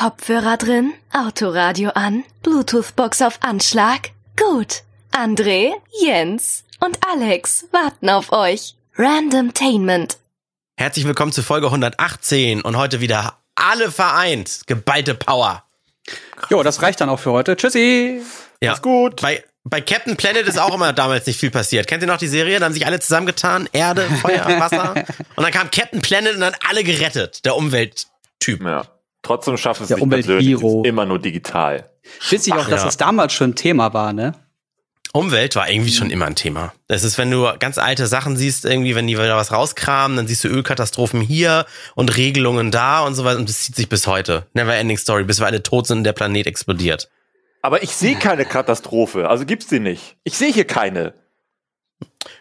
Kopfhörer drin, Autoradio an, Bluetooth-Box auf Anschlag. Gut. André, Jens und Alex warten auf euch. Randomtainment. Herzlich willkommen zu Folge 118 und heute wieder alle vereint. Geballte Power. Jo, das reicht dann auch für heute. Tschüssi. Ja. Mach's gut. Bei, bei Captain Planet ist auch immer damals nicht viel passiert. Kennt ihr noch die Serie? Da haben sich alle zusammengetan. Erde, Feuer, Wasser. Und dann kam Captain Planet und dann alle gerettet. Der Umwelttyp. Ja. Trotzdem schafft es Der sich persönlich immer nur digital. Witzig auch, dass ja. das damals schon Thema war, ne? Umwelt war irgendwie schon immer ein Thema. Das ist, wenn du ganz alte Sachen siehst, irgendwie, wenn die wieder was rauskramen, dann siehst du Ölkatastrophen hier und Regelungen da und so weiter. Und das zieht sich bis heute. Never ending story, bis wir alle tot sind und der Planet explodiert. Aber ich sehe keine Katastrophe, also gibt's die nicht. Ich sehe hier keine.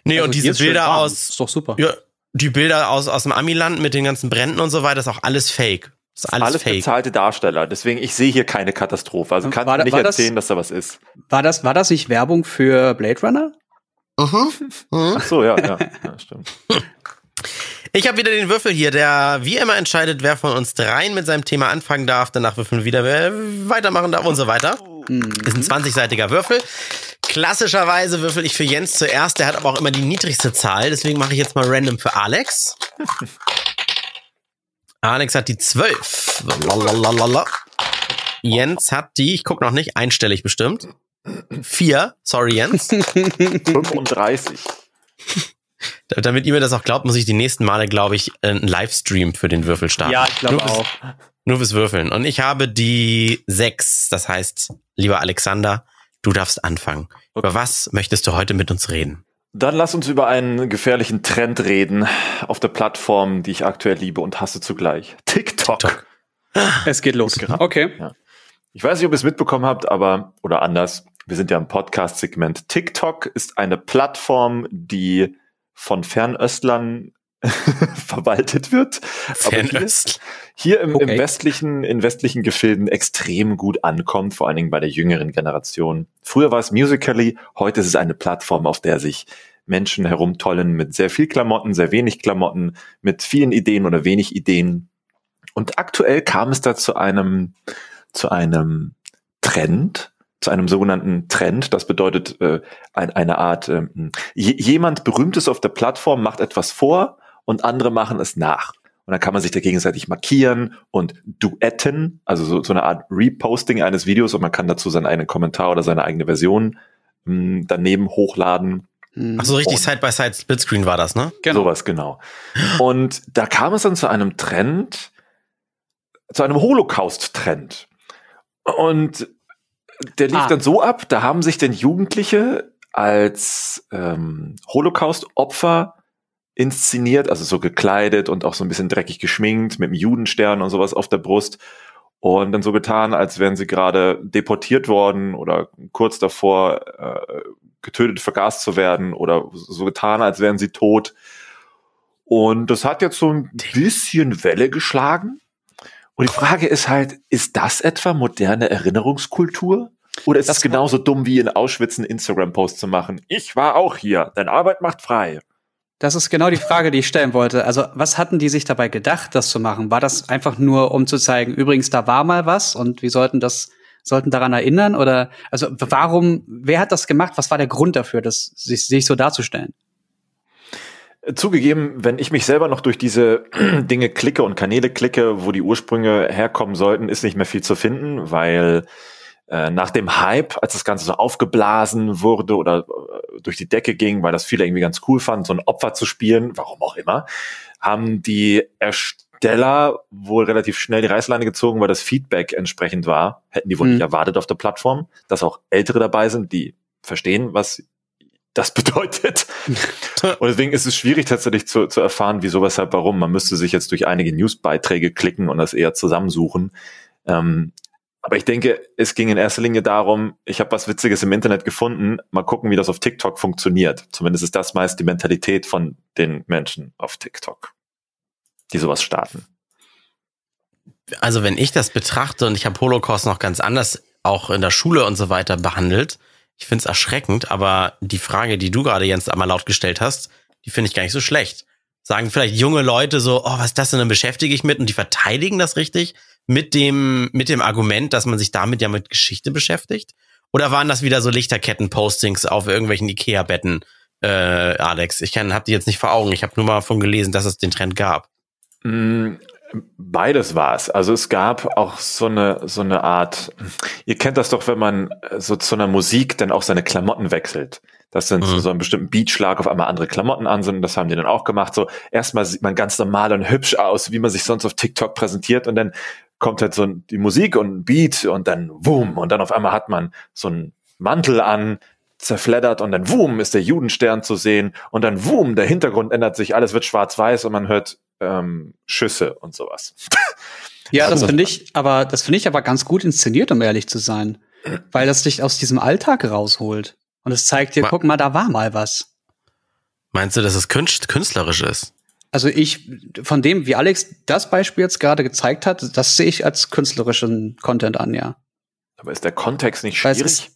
Nee, Also und diese Bilder aus, Ist doch super. ja, die Bilder aus, aus dem Amiland mit den ganzen Bränden und so weiter, ist auch alles fake. Ist alles, Alles, fake. bezahlte Darsteller. Deswegen, ich sehe hier keine Katastrophe. Also kannst War nicht war das- erzählen, dass da was ist. War das, war das nicht Werbung für Blade Runner? Mhm. Mhm. Ach so, ja, ja, ja stimmt. Ich habe wieder den Würfel hier, der wie immer entscheidet, wer von uns dreien mit seinem Thema anfangen darf. Danach würfeln wir wieder, wer weitermachen darf und so weiter. Hm. Ist ein 20-seitiger Würfel. Klassischerweise würfel ich für Jens zuerst. Der hat aber auch immer die niedrigste Zahl. Deswegen mache ich jetzt mal random für Alex. Alex hat die 12. Lalalala. Jens hat die, ich guck noch nicht, einstellig bestimmt. Vier. Sorry, Jens. 35. Damit ihr mir das auch glaubt, muss ich die nächsten Male, glaube ich, einen Livestream für den Würfel starten. Ja, ich glaube auch. Nur fürs Würfeln. Und ich habe die sechs. Das heißt, lieber Alexander, du darfst anfangen. Über was möchtest du heute mit uns reden? Dann lass uns über einen gefährlichen Trend reden auf der Plattform, die ich aktuell liebe und hasse zugleich. TikTok. TikTok. Es geht los. Genau. Okay. Ich weiß nicht, ob ihr es mitbekommen habt, aber, oder anders, wir sind ja im Podcast-Segment. TikTok ist eine Plattform, die von Fernöstlern verwaltet wird. Aber hier, Fernöst. hier im, Okay. im westlichen, in westlichen Gefilden extrem gut ankommt, vor allen Dingen bei der jüngeren Generation. Früher war es Musically, heute ist es eine Plattform, auf der sich Menschen herumtollen mit sehr viel Klamotten, sehr wenig Klamotten, mit vielen Ideen oder wenig Ideen. Und aktuell kam es da zu einem, zu einem Trend, zu einem sogenannten Trend. Das bedeutet äh, ein, eine Art, je, jemand Berühmtes auf der Plattform macht etwas vor und andere machen es nach. Und dann kann man sich da gegenseitig markieren und duetten, also so, so eine Art Reposting eines Videos und man kann dazu seinen eigenen Kommentar oder seine eigene Version mh, daneben hochladen. Hm. Ach so, richtig Side-by-Side Splitscreen war das, ne? Genau. Sowas, genau. Und da kam es dann zu einem Trend, zu einem Holocaust-Trend. Und der lief Ah. dann so ab, da haben sich denn Jugendliche als ähm, Holocaust-Opfer inszeniert, also so gekleidet und auch so ein bisschen dreckig geschminkt, mit einem Judenstern und sowas auf der Brust. Und dann so getan, als wären sie gerade deportiert worden oder kurz davor äh, getötet, vergast zu werden oder so getan, als wären sie tot. Und das hat jetzt so ein bisschen Welle geschlagen. Und die Frage ist halt, ist das etwa moderne Erinnerungskultur? Oder ist Das es genauso dumm wie in Auschwitz einen Instagram-Post zu machen? Ich war auch hier, denn Arbeit macht frei. Das ist genau die Frage, die ich stellen wollte. Also, was hatten die sich dabei gedacht, das zu machen? War das einfach nur, um zu zeigen, übrigens, da war mal was und wir sollten das, sollten daran erinnern? Oder, also, warum, wer hat das gemacht? Was war der Grund dafür, das sich, sich so darzustellen? Zugegeben, wenn ich mich selber noch durch diese Dinge klicke und Kanäle klicke, wo die Ursprünge herkommen sollten, ist nicht mehr viel zu finden, weil äh, nach dem Hype, als das Ganze so aufgeblasen wurde oder äh, durch die Decke ging, weil das viele irgendwie ganz cool fanden, so ein Opfer zu spielen, warum auch immer, haben die Ersteller wohl relativ schnell die Reißleine gezogen, weil das Feedback entsprechend war. Hätten die wohl Mhm. nicht erwartet auf der Plattform, dass auch Ältere dabei sind, die verstehen, was das bedeutet. Und deswegen ist es schwierig tatsächlich zu, zu erfahren, wieso, weshalb, warum. Man müsste sich jetzt durch einige Newsbeiträge klicken und das eher zusammensuchen. Ähm, aber ich denke, es ging in erster Linie darum, ich habe was Witziges im Internet gefunden, mal gucken, wie das auf TikTok funktioniert. Zumindest ist das meist die Mentalität von den Menschen auf TikTok, die sowas starten. Also wenn ich das betrachte und ich habe Holocaust noch ganz anders auch in der Schule und so weiter behandelt, ich finde es erschreckend, aber die Frage, die du gerade Jens einmal laut gestellt hast, die finde ich gar nicht so schlecht. Sagen vielleicht junge Leute so, oh, was ist das denn, dann beschäftige ich mit und die verteidigen das richtig. Mit dem, mit dem Argument, dass man sich damit ja mit Geschichte beschäftigt? Oder waren das wieder so Lichterketten-Postings auf irgendwelchen Ikea-Betten, äh, Alex? Ich kann, hab die jetzt nicht vor Augen. Ich habe nur mal von gelesen, dass es den Trend gab. Mm, Beides war es. Also es gab auch so eine, so eine Art, ihr kennt das doch, wenn man so zu einer Musik dann auch seine Klamotten wechselt. Dass dann mhm. zu so einem bestimmten Beatschlag auf einmal andere Klamotten an sind. Das haben die dann auch gemacht. So erstmal sieht man ganz normal und hübsch aus, wie man sich sonst auf TikTok präsentiert und dann kommt halt so die Musik und ein Beat und dann wumm und dann auf einmal hat man so einen Mantel an, zerfleddert und dann wumm ist der Judenstern zu sehen und dann wumm der Hintergrund ändert sich, alles wird schwarz-weiß und man hört ähm, Schüsse und sowas. Ja, das also finde ich, aber das finde ich aber ganz gut inszeniert, um ehrlich zu sein, weil das dich aus diesem Alltag rausholt und es zeigt dir, guck mal, da war mal was. Meinst du, dass es künstlerisch ist? Also ich, von dem, wie Alex das Beispiel jetzt gerade gezeigt hat, das sehe ich als künstlerischen Content an, ja. Aber ist der Kontext nicht schwierig?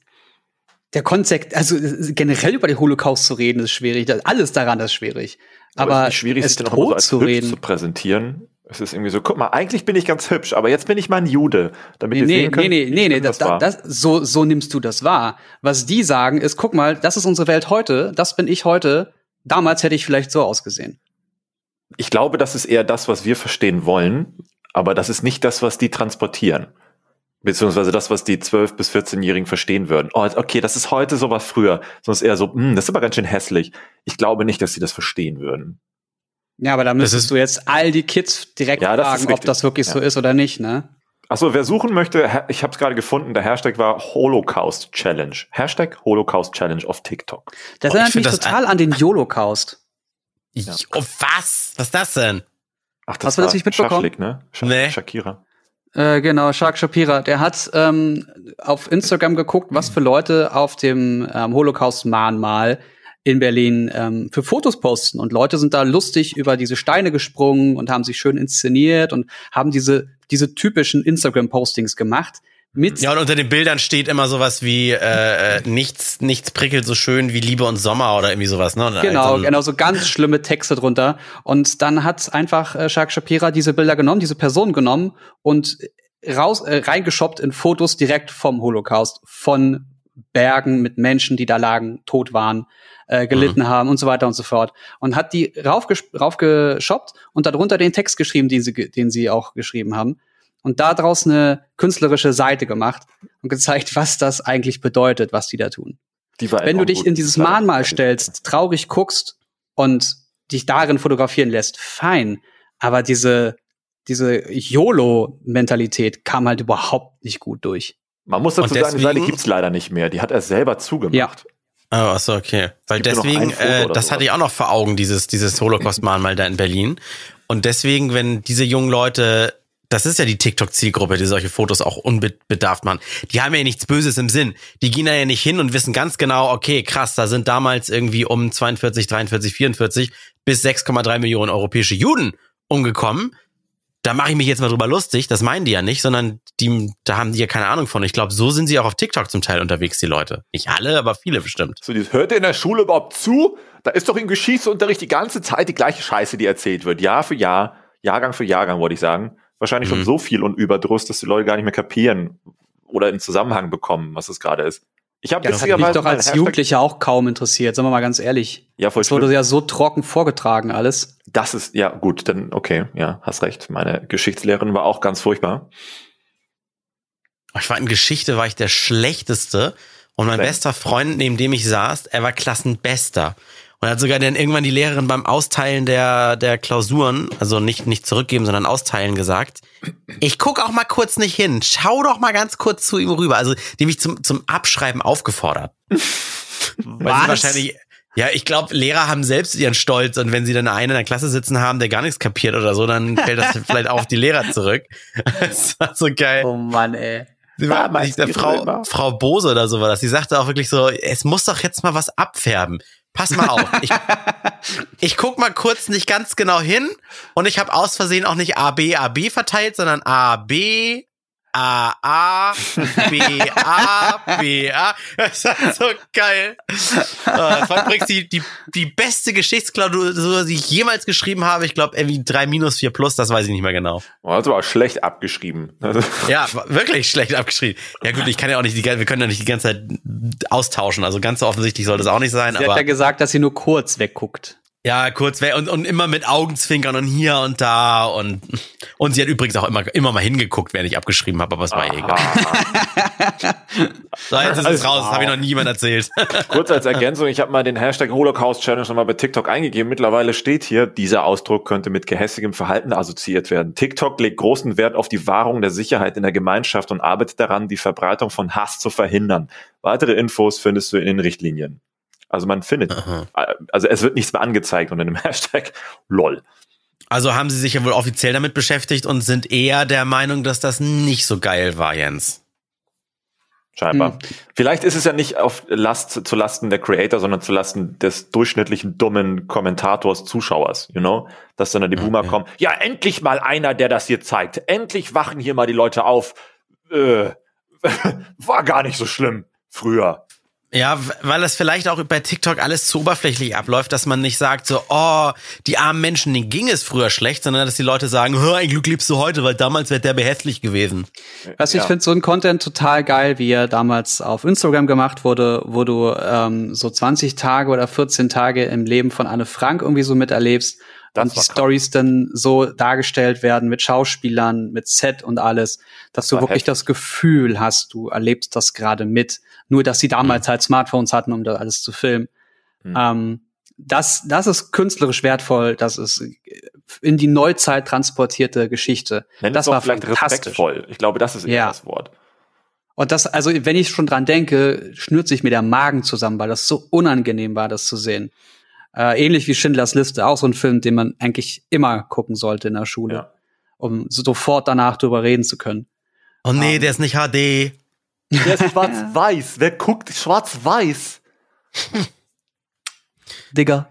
der Kontext, also generell über den Holocaust zu reden, ist schwierig. Alles daran ist schwierig. Aber, aber es ist schwierig, es sich auch so zu reden. zu präsentieren. Es ist irgendwie so, guck mal, eigentlich bin ich ganz hübsch, aber jetzt bin ich mal ein Jude, damit nee, ihr sehen könnt, nee, nee, nee, nee, das, das, das, so, so nimmst du das wahr. Was die sagen ist, guck mal, das ist unsere Welt heute, das bin ich heute, damals hätte ich vielleicht so ausgesehen. Ich glaube, das ist eher das, was wir verstehen wollen, aber das ist nicht das, was die transportieren. Beziehungsweise das, was die 12- bis 14-Jährigen verstehen würden. Oh, okay, das ist heute so was früher. Sonst eher so, hm, das ist aber ganz schön hässlich. Ich glaube nicht, dass sie das verstehen würden. Ja, aber da müsstest du jetzt all die Kids direkt ja, fragen, ob das wirklich ja. so ist oder nicht, ne? Achso, wer suchen möchte, ich habe es gerade gefunden, der Hashtag war Holocaust Challenge. Hashtag Holocaust Challenge auf TikTok. Das oh, erinnert mich total an den Holocaust. Ja. Oh, was? Was ist das denn? Ach, das Hast du das nicht mitbekommen? Schaschlik, ne? Sch nee. Shakira. Äh, genau, Shark Shapira. Der hat ähm, auf Instagram geguckt, was für Leute auf dem ähm, Holocaust-Mahnmal in Berlin ähm, für Fotos posten. Und Leute sind da lustig über diese Steine gesprungen und haben sich schön inszeniert und haben diese, diese typischen Instagram-Postings gemacht. Mit ja, und unter den Bildern steht immer sowas wie äh, äh, nichts, nichts prickelt so schön wie Liebe und Sommer oder irgendwie sowas, ne? Genau, also, genau, so ganz schlimme Texte drunter. Und dann hat einfach äh, Shark Shapira diese Bilder genommen, diese Person genommen und raus äh, reingeschoppt in Fotos direkt vom Holocaust, von Bergen mit Menschen, die da lagen, tot waren, äh, gelitten mhm. haben und so weiter und so fort. Und hat die raufgeschoppt und darunter den Text geschrieben, den sie, den sie auch geschrieben haben und daraus eine künstlerische Seite gemacht und gezeigt, was das eigentlich bedeutet, was die da tun. Die Wenn du dich in dieses Mahnmal stellst, traurig guckst und dich darin fotografieren lässt, fein. Aber diese, diese YOLO-Mentalität kam halt überhaupt nicht gut durch. Man muss dazu deswegen, sagen, die Seite gibt's leider nicht mehr. Die hat er selber zugemacht. Ja. Oh, achso, okay. Weil deswegen, äh, das hatte ich auch noch vor Augen, dieses, dieses Holocaust-Mahnmal da in Berlin. Und deswegen, wenn diese jungen Leute das ist ja die TikTok-Zielgruppe, die solche Fotos auch unbedarft machen. Die haben ja nichts Böses im Sinn. Die gehen da ja nicht hin und wissen ganz genau, okay, krass, da sind damals irgendwie um 42, 43, 44 bis 6,3 Millionen europäische Juden umgekommen. Da mache ich mich jetzt mal drüber lustig. Das meinen die ja nicht, sondern die, da haben die ja keine Ahnung von. Ich glaube, so sind sie auch auf TikTok zum Teil unterwegs, die Leute. Nicht alle, aber viele bestimmt. So, das hört ihr in der Schule überhaupt zu? Da ist doch im Geschichtsunterricht die ganze Zeit die gleiche Scheiße, die erzählt wird. Jahr für Jahr, Jahrgang für Jahrgang, wollte ich sagen wahrscheinlich mhm. schon so viel und Überdruss, dass die Leute gar nicht mehr kapieren oder in Zusammenhang bekommen, was es gerade ist. Ich habe ja, das hat mich doch als Jugendlicher auch kaum interessiert, sagen wir mal ganz ehrlich. Ja, voll Das wurde ja so trocken vorgetragen alles. Das ist, ja gut, dann okay, ja, hast recht. Meine Geschichtslehrerin war auch ganz furchtbar. Ich war in Geschichte war ich der schlechteste und mein Wenn. bester Freund, neben dem ich saß, er war Klassenbester. Und hat sogar dann irgendwann die Lehrerin beim Austeilen der, der Klausuren, also nicht, nicht zurückgeben, sondern austeilen gesagt, ich guck auch mal kurz nicht hin, schau doch mal ganz kurz zu ihm rüber. Also die mich zum, zum Abschreiben aufgefordert. Weil sie wahrscheinlich, ja, ich glaube, Lehrer haben selbst ihren Stolz und wenn sie dann einen in der Klasse sitzen haben, der gar nichts kapiert oder so, dann fällt das vielleicht auf die Lehrer zurück. Das war so geil. Oh Mann, ey. Sie war, nicht der Frau, Frau Bose oder so war das. Sie sagte auch wirklich so, es muss doch jetzt mal was abfärben. Pass mal auf. Ich, ich guck mal kurz nicht ganz genau hin und ich habe aus Versehen auch nicht A, B, A, B verteilt, sondern A, B, A, A, B, A, B, A. Das war so geil. Das war übrigens die, die, die beste Geschichtsklausur, die ich jemals geschrieben habe. Ich glaube, irgendwie 3 minus 4 plus, das weiß ich nicht mehr genau. Oh, das war schlecht abgeschrieben. Ja, wirklich schlecht abgeschrieben. Ja gut, ich kann ja auch nicht die, wir können ja nicht die ganze Zeit austauschen. Also ganz so offensichtlich sollte es auch nicht sein. Sie hat aber ja gesagt, dass sie nur kurz wegguckt. Ja, kurz weg und, und immer mit Augenzwinkern und hier und da und und sie hat übrigens auch immer immer mal hingeguckt, während ich abgeschrieben habe, aber es war eh egal. So, jetzt ist es raus, das habe ich noch nie jemand erzählt. Kurz als Ergänzung, ich habe mal den Hashtag Holocaust Challenge nochmal bei TikTok eingegeben. Mittlerweile steht hier, dieser Ausdruck könnte mit gehässigem Verhalten assoziiert werden. TikTok legt großen Wert auf die Wahrung der Sicherheit in der Gemeinschaft und arbeitet daran, die Verbreitung von Hass zu verhindern. Weitere Infos findest du in den Richtlinien. Also man findet, Aha. also es wird nichts mehr angezeigt unter dem Hashtag LOL. Also haben sie sich ja wohl offiziell damit beschäftigt und sind eher der Meinung, dass das nicht so geil war, Jens. Scheinbar. Hm. Vielleicht ist es ja nicht auf Last, zu Lasten der Creator, sondern zu Lasten des durchschnittlichen dummen Kommentators, Zuschauers, you know? Dass dann, die Boomer Okay. kommen. Ja, endlich mal einer, der das hier zeigt. Endlich wachen hier mal die Leute auf. Äh, war gar nicht so schlimm früher. Ja, weil das vielleicht auch bei TikTok alles zu oberflächlich abläuft, dass man nicht sagt so, oh, die armen Menschen, denen ging es früher schlecht, sondern dass die Leute sagen, hör, ein Glück lebst du heute, weil damals wäre der behässlich gewesen. Also ich Ja. finde so ein Content total geil, wie er damals auf Instagram gemacht wurde, wo du ähm, so 20 Tage oder 14 Tage im Leben von Anne Frank irgendwie so miterlebst Das und die. Stories dann so dargestellt werden mit Schauspielern, mit Set und alles, dass du war wirklich heftig. das Gefühl hast, du erlebst das gerade mit. Nur, dass sie damals halt Smartphones hatten, um das alles zu filmen. Mhm. Ähm, das, das ist künstlerisch wertvoll, das ist in die Neuzeit transportierte Geschichte. Nenn das war vielleicht respektvoll. Ich glaube, das ist eher Ja. das Wort. Und das, also wenn ich schon dran denke, schnürt sich mir der Magen zusammen, weil das so unangenehm war, das zu sehen. Äh, ähnlich wie Schindlers Liste, auch so ein Film, den man eigentlich immer gucken sollte in der Schule, Ja. um sofort danach drüber reden zu können. Oh nee, Ähm. der ist nicht HD. Der ist schwarz-weiß. Wer guckt schwarz-weiß? Digga.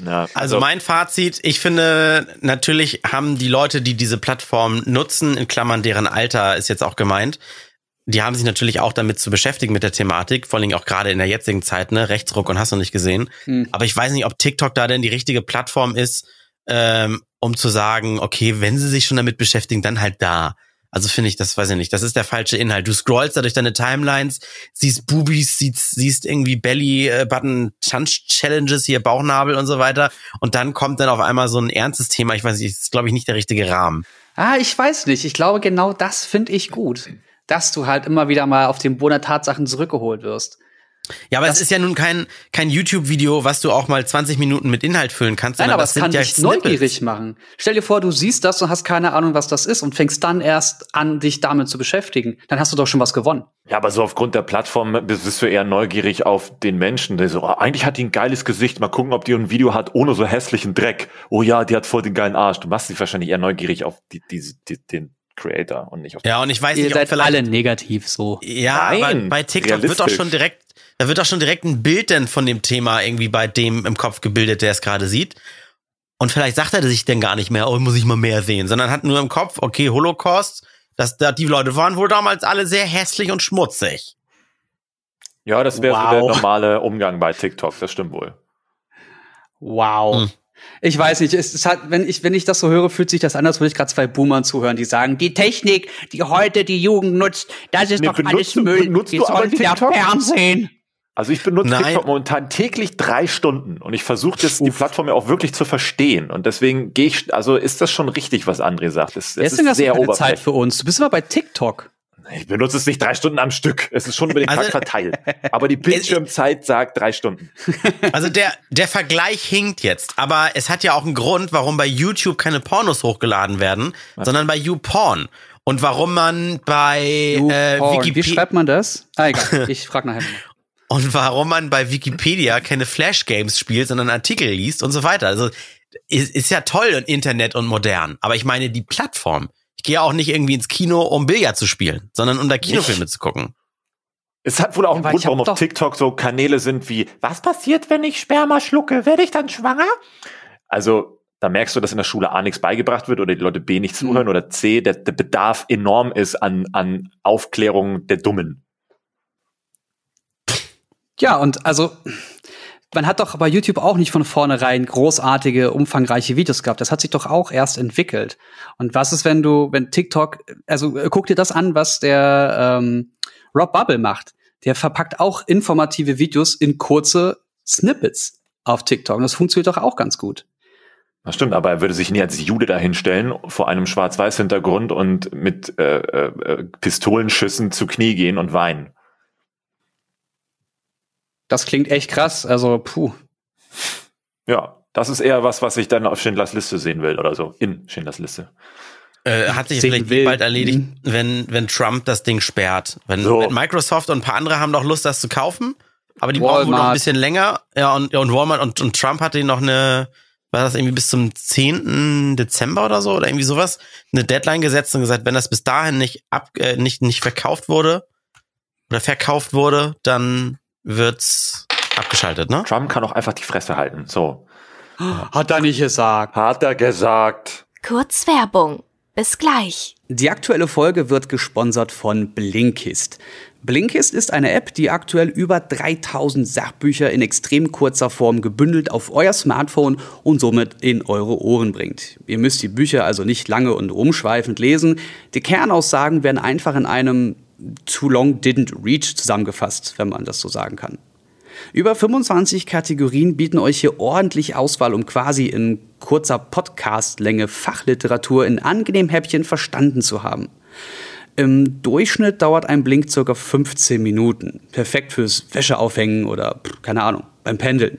Na, Also mein Fazit, ich finde, natürlich haben die Leute, die diese Plattform nutzen, in Klammern deren Alter ist jetzt auch gemeint, die haben sich natürlich auch damit zu beschäftigen mit der Thematik, vor allem auch gerade in der jetzigen Zeit, ne, Rechtsruck und hast du nicht gesehen. Hm. Aber ich weiß nicht, ob TikTok da denn die richtige Plattform ist, ähm, um zu sagen, okay, wenn sie sich schon damit beschäftigen, dann halt da. Also finde ich, das weiß ich nicht, das ist der falsche Inhalt. Du scrollst da durch deine Timelines, siehst Boobies, siehst, siehst irgendwie Belly-Button-Challenges, hier Bauchnabel und so weiter. Und dann kommt dann auf einmal so ein ernstes Thema. Ich weiß nicht, das ist, glaube ich, nicht der richtige Rahmen. Ah, ich weiß nicht. Ich glaube, genau das finde ich gut. Dass du halt immer wieder mal auf den Boden der Tatsachen zurückgeholt wirst. Ja, aber es ist ja nun kein, kein YouTube-Video, was du auch mal 20 Minuten mit Inhalt füllen kannst. Nein, sondern aber das es kann sind ja dich Snippets. neugierig machen. Stell dir vor, du siehst das und hast keine Ahnung, was das ist und fängst dann erst an, dich damit zu beschäftigen. Dann hast du doch schon was gewonnen. Ja, aber so aufgrund der Plattform bist du eher neugierig auf den Menschen, der so, ah, eigentlich hat die ein geiles Gesicht, mal gucken, ob die ein Video hat ohne so hässlichen Dreck. Oh ja, die hat voll den geilen Arsch. Du machst dich wahrscheinlich eher neugierig auf die, die, die, den Creator und nicht auf Ja, und ich weiß Ihr nicht, ob seid vielleicht alle negativ so. Ja, Nein, bei TikTok wird doch realistisch. schon direkt, da wird doch schon direkt ein Bild denn von dem Thema irgendwie bei dem im Kopf gebildet, der es gerade sieht. Und vielleicht sagt er sich denn gar nicht mehr, oh, muss ich mal mehr sehen, sondern hat nur im Kopf, okay, Holocaust, dass da die Leute waren wohl damals alle sehr hässlich und schmutzig. Ja, das wäre so Wow. der normale Umgang bei TikTok, das stimmt wohl. Wow. Hm. Ich weiß nicht, es ist halt, wenn ich, wenn ich das so höre, fühlt sich das an, als würde ich gerade zwei Boomern zuhören, die sagen, die Technik, die heute die Jugend nutzt, das ist Nee, doch benutzt alles du- Müll. benutzt die du aber TikTok? Fernsehen. Also ich benutze Nein. TikTok momentan täglich drei Stunden und ich versuche das die Plattform ja auch wirklich zu verstehen und deswegen gehe ich, also ist das schon richtig, was André sagt. Es, es ist hast du sehr keine Zeit oberflächlich. für uns. Du bist immer bei TikTok. Ich benutze es nicht drei Stunden am Stück. Es ist schon über den Also- Tag verteilt. Aber die Bildschirmzeit sagt drei Stunden. Also der, der Vergleich hinkt jetzt, aber es hat ja auch einen Grund, warum bei YouTube keine Pornos hochgeladen werden, sondern bei YouPorn. Und warum man bei äh, Porn. Wie Wikipedia schreibt man das? Ah, egal. Ich frage nachher und warum man bei Wikipedia keine Flash Games spielt, sondern Artikel liest und so weiter. Also ist, ist ja toll und Internet und modern, aber ich meine die Plattform. Ich gehe auch nicht irgendwie ins Kino, um Billard zu spielen, sondern um da Kinofilme zu gucken. Es hat wohl auch einen Aber Grund, ich warum auf TikTok so Kanäle sind wie, was passiert, wenn ich Sperma schlucke? Werde ich dann schwanger? Also, da merkst du, dass in der Schule A nichts beigebracht wird oder die Leute B nicht zuhören mhm. oder C, der, der Bedarf enorm ist an, an Aufklärung der Dummen. Ja, und also man hat doch bei YouTube auch nicht von vornherein großartige, umfangreiche Videos gehabt. Das hat sich doch auch erst entwickelt. Und was ist, wenn du, wenn TikTok, also äh, guck dir das an, was der ähm, Rob Bubble macht. Der verpackt auch informative Videos in kurze Snippets auf TikTok. Und das funktioniert doch auch ganz gut. Das stimmt, aber er würde sich nie als Jude dahinstellen vor einem Schwarz-Weiß-Hintergrund und mit äh, äh, Pistolenschüssen zu Knie gehen und weinen. Das klingt echt krass. Also, puh. Ja, das ist eher was, was ich dann auf Schindlers Liste sehen will oder so. In Schindlers Liste. Äh, hat sich vielleicht will. bald erledigt, mhm. wenn, wenn Trump das Ding sperrt. Wenn, so. wenn, Microsoft und ein paar andere haben doch Lust, das zu kaufen, aber die Walmart. brauchen wohl noch ein bisschen länger. Ja, und, und Walmart und, und Trump hatte noch eine, war das irgendwie bis zum 10. Dezember oder so oder irgendwie sowas, eine Deadline gesetzt und gesagt, wenn das bis dahin nicht ab, äh, nicht, nicht verkauft wurde oder verkauft wurde, dann wird's abgeschaltet, ne? Trump kann auch einfach die Fresse halten. So. Hat er nicht gesagt. Hat er gesagt. Kurz Werbung. Bis gleich. Die aktuelle Folge wird gesponsert von Blinkist. Blinkist ist eine App, die aktuell über 3000 Sachbücher in extrem kurzer Form gebündelt auf euer Smartphone und somit in eure Ohren bringt. Ihr müsst die Bücher also nicht lange und umschweifend lesen. Die Kernaussagen werden einfach in einem Too Long Didn't Reach zusammengefasst, wenn man das so sagen kann. Über 25 Kategorien bieten euch hier ordentlich Auswahl, um quasi in kurzer Podcast-Länge Fachliteratur in angenehm Häppchen verstanden zu haben. Im Durchschnitt dauert ein Blink ca. 15 Minuten. Perfekt fürs Wäscheaufhängen oder keine Ahnung, beim Pendeln.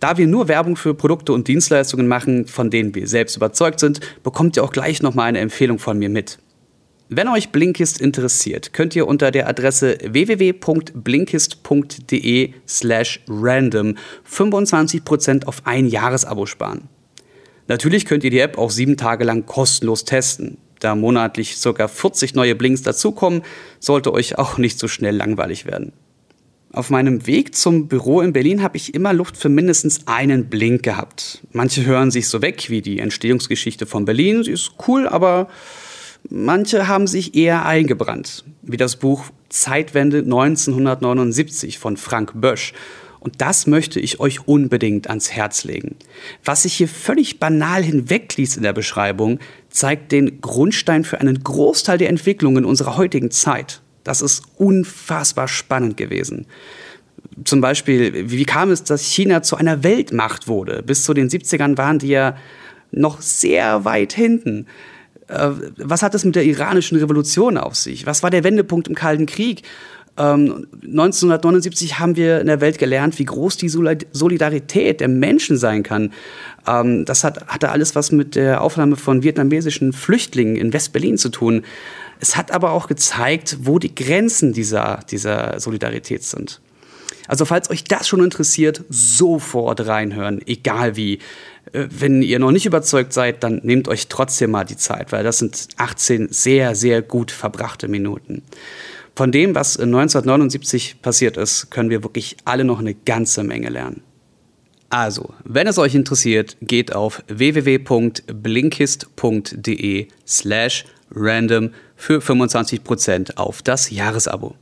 Da wir nur Werbung für Produkte und Dienstleistungen machen, von denen wir selbst überzeugt sind, bekommt ihr auch gleich nochmal eine Empfehlung von mir mit. Wenn euch Blinkist interessiert, könnt ihr unter der Adresse www.blinkist.de slash random 25% auf ein Jahresabo sparen. Natürlich könnt ihr die App auch sieben Tage lang kostenlos testen. Da monatlich ca. 40 neue Blinks dazukommen, sollte euch auch nicht so schnell langweilig werden. Auf meinem Weg zum Büro in Berlin habe ich immer Luft für mindestens einen Blink gehabt. Manche hören sich so weg wie die Entstehungsgeschichte von Berlin. Sie ist cool, aber Manche haben sich eher eingebrannt, wie das Buch Zeitwende 1979 von Frank Bösch. Und das möchte ich euch unbedingt ans Herz legen. Was sich hier völlig banal hinwegliest in der Beschreibung, zeigt den Grundstein für einen Großteil der Entwicklungen unserer heutigen Zeit. Das ist unfassbar spannend gewesen. Zum Beispiel, wie kam es, dass China zu einer Weltmacht wurde? Bis zu den 70ern waren die ja noch sehr weit hinten. Äh, was hat es mit der iranischen Revolution auf sich? Was war der Wendepunkt im Kalten Krieg? 1979 ähm, haben wir in der Welt gelernt, wie groß die Solidarität der Menschen sein kann. Ähm, das hat, hatte alles was mit der Aufnahme von vietnamesischen Flüchtlingen in West-Berlin zu tun. Es hat aber auch gezeigt, wo die Grenzen dieser, dieser Solidarität sind. Also falls euch das schon interessiert, sofort reinhören, egal wie. Äh, wenn ihr noch nicht überzeugt seid, dann nehmt euch trotzdem mal die Zeit, weil das sind 18 sehr, sehr gut verbrachte Minuten. Von dem, was 1979 passiert ist, können wir wirklich alle noch eine ganze Menge lernen. Also, wenn es euch interessiert, geht auf www.blinkist.de slash random für 25% auf das Jahresabo.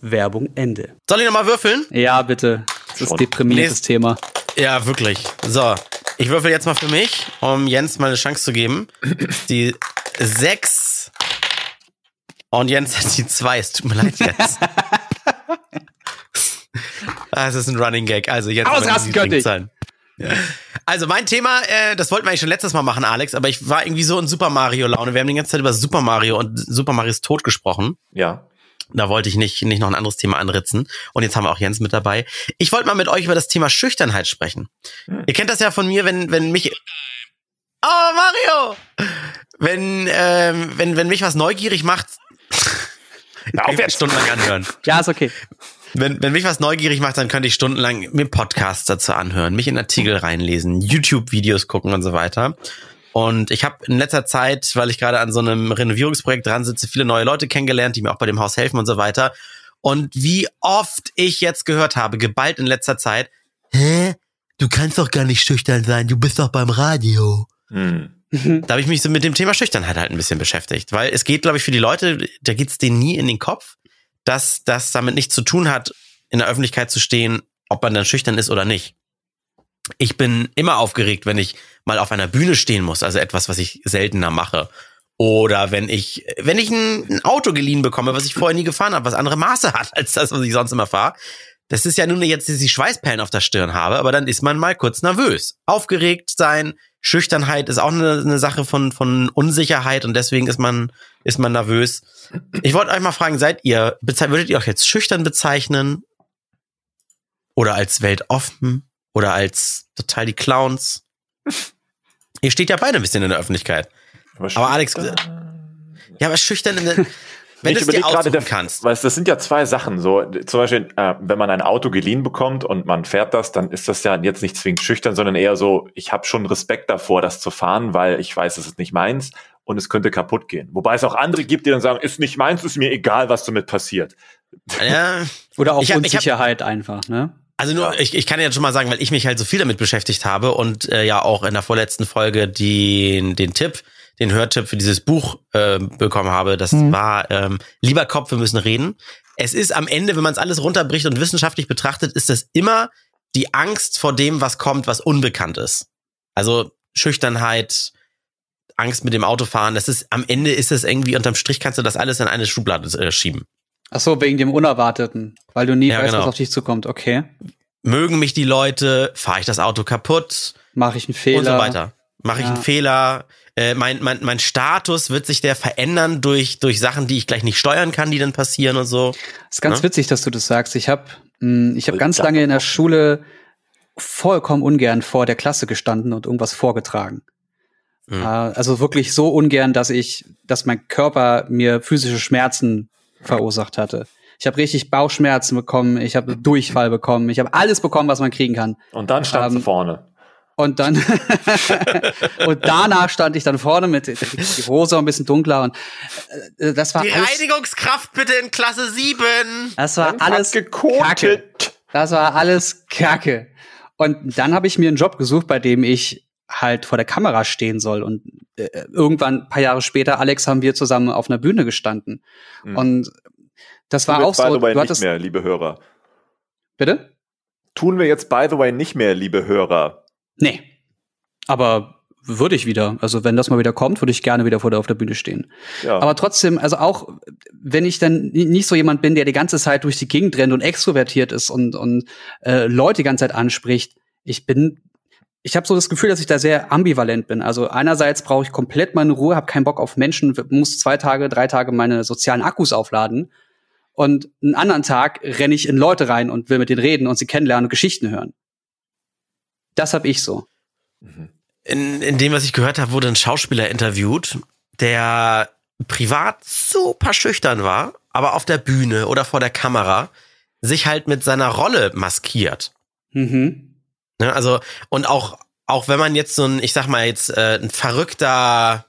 Werbung Ende. Soll ich nochmal würfeln? Ja, bitte. Das ist ein deprimierendes Thema. Ja, wirklich. So, ich würfel jetzt mal für mich, um Jens mal eine Chance zu geben. Die sechs und Jens hat die zwei. Es tut mir leid, Jens. ah, es ist ein Running Gag. Also Jens Ausrasten könnte ich. Ja. Also mein Thema, äh, das wollten wir eigentlich schon letztes Mal machen, Alex, aber ich war irgendwie so in Super Mario Laune. Wir haben die ganze Zeit über Super Mario und Super Marios Tod gesprochen. Ja. Da wollte ich nicht, nicht noch ein anderes Thema anritzen. Und jetzt haben wir auch Jens mit dabei. Ich wollte mal mit euch über das Thema Schüchternheit sprechen. Hm. Ihr kennt das ja von mir, wenn, wenn mich. Oh, Mario! Wenn, ähm, wenn, wenn mich was neugierig macht. Na, ich werde stundenlang anhören. Ja, ist okay. Wenn, wenn mich was neugierig macht, dann könnte ich stundenlang mir Podcasts dazu anhören, mich in Artikel reinlesen, YouTube-Videos gucken und so weiter. Und ich habe in letzter Zeit, weil ich gerade an so einem Renovierungsprojekt dran sitze, viele neue Leute kennengelernt, die mir auch bei dem Haus helfen und so weiter. Und wie oft ich jetzt gehört habe, geballt in letzter Zeit, hä? du kannst doch gar nicht schüchtern sein, du bist doch beim Radio. Hm. Da habe ich mich so mit dem Thema Schüchternheit halt ein bisschen beschäftigt, weil es geht, glaube ich, für die Leute, da geht's denen nie in den Kopf, dass das damit nichts zu tun hat, in der Öffentlichkeit zu stehen, ob man dann schüchtern ist oder nicht. Ich bin immer aufgeregt, wenn ich mal auf einer Bühne stehen muss, also etwas, was ich seltener mache. Oder wenn ich, wenn ich ein, ein Auto geliehen bekomme, was ich vorher nie gefahren habe, was andere Maße hat als das, was ich sonst immer fahre. Das ist ja nur jetzt, dass ich Schweißperlen auf der Stirn habe, aber dann ist man mal kurz nervös. Aufgeregt sein, Schüchternheit ist auch eine, eine Sache von, von Unsicherheit und deswegen ist man, ist man nervös. Ich wollte euch mal fragen, seid ihr, würdet ihr euch jetzt schüchtern bezeichnen? Oder als weltoffen? Oder als total die Clowns? Ihr steht ja beide ein bisschen in der Öffentlichkeit. Aber Alex, ja, aber schüchtern, in der, wenn du es dir überleg gerade, der- kannst. Weißt, das sind ja zwei Sachen. So, zum Beispiel, äh, wenn man ein Auto geliehen bekommt und man fährt das, dann ist das ja jetzt nicht zwingend schüchtern, sondern eher so, ich habe schon Respekt davor, das zu fahren, weil ich weiß, es ist nicht meins und es könnte kaputt gehen. Wobei es auch andere gibt, die dann sagen, ist nicht meins, ist mir egal, was damit passiert. Ja, Oder auch Ich hab- ich hab- Unsicherheit einfach, ne? Also nur, ich, ich kann ja schon mal sagen, weil ich mich halt so viel damit beschäftigt habe und äh, ja auch in der vorletzten Folge den, den Tipp, den Hörtipp für dieses Buch äh, bekommen habe. Das war ähm, Lieber Kopf, wir müssen reden. Es ist am Ende, wenn man es alles runterbricht und wissenschaftlich betrachtet, ist das immer die Angst vor dem, was kommt, was unbekannt ist. Also Schüchternheit, Angst mit dem Autofahren, das ist am Ende ist es irgendwie unterm Strich kannst du das alles in eine Schublade äh, schieben. Ach so, wegen dem Unerwarteten, weil du nie Ja, weißt, genau. was auf dich zukommt. Okay, Mögen mich die Leute, fahre ich das Auto kaputt? mache ich einen Fehler. und so weiter. Mache ich Ja. einen Fehler? Äh, mein, mein, mein Status wird sich der verändern durch, durch Sachen, die ich gleich nicht steuern kann, die dann passieren und so. ist ganz Ne? witzig, dass du das sagst. Ich habe ich hab ganz lange in der Schule vollkommen ungern vor der Klasse gestanden und irgendwas vorgetragen. Mhm. Also wirklich so ungern, dass ich, dass mein Körper mir physische Schmerzen verursacht hatte. Ich habe richtig Bauchschmerzen bekommen, ich habe Durchfall bekommen, ich habe alles bekommen, was man kriegen kann. Und dann stand sie Ähm, vorne. Und dann und danach stand ich dann vorne mit die Hose ein bisschen dunkler und äh, das war Die alles, Reinigungskraft bitte in Klasse 7. das war Dann alles Kacke. gekotet. Das war alles Kacke. Und dann habe ich mir einen Job gesucht, bei dem ich halt vor der Kamera stehen soll. Und äh, irgendwann, ein paar Jahre später, Alex, haben wir zusammen auf einer Bühne gestanden. Mhm. Und das Tun war auch so. the way, Du nicht hattest, mehr, liebe Hörer. bitte? Tun wir jetzt, by the way, nicht mehr, liebe Hörer. Nee. Aber würde ich wieder. Also wenn das mal wieder kommt, würde ich gerne wieder vor der auf der Bühne stehen. Ja. Aber trotzdem, also auch wenn ich dann ni- nicht so jemand bin, der die ganze Zeit durch die Gegend rennt und extrovertiert ist und, und äh, Leute die ganze Zeit anspricht, ich bin, ich habe so das Gefühl, dass ich da sehr ambivalent bin. Also einerseits brauche ich komplett meine Ruhe, habe keinen Bock auf Menschen, muss zwei Tage, drei Tage meine sozialen Akkus aufladen. Und einen anderen Tag renne ich in Leute rein und will mit denen reden und sie kennenlernen und Geschichten hören. Das hab ich so. Mhm. In, in dem, was ich gehört habe, wurde ein Schauspieler interviewt, der privat super schüchtern war, aber auf der Bühne oder vor der Kamera sich halt mit seiner Rolle maskiert. Mhm. Ne? Also, und auch, auch wenn man jetzt so ein, ich sag mal jetzt, äh, ein verrückter,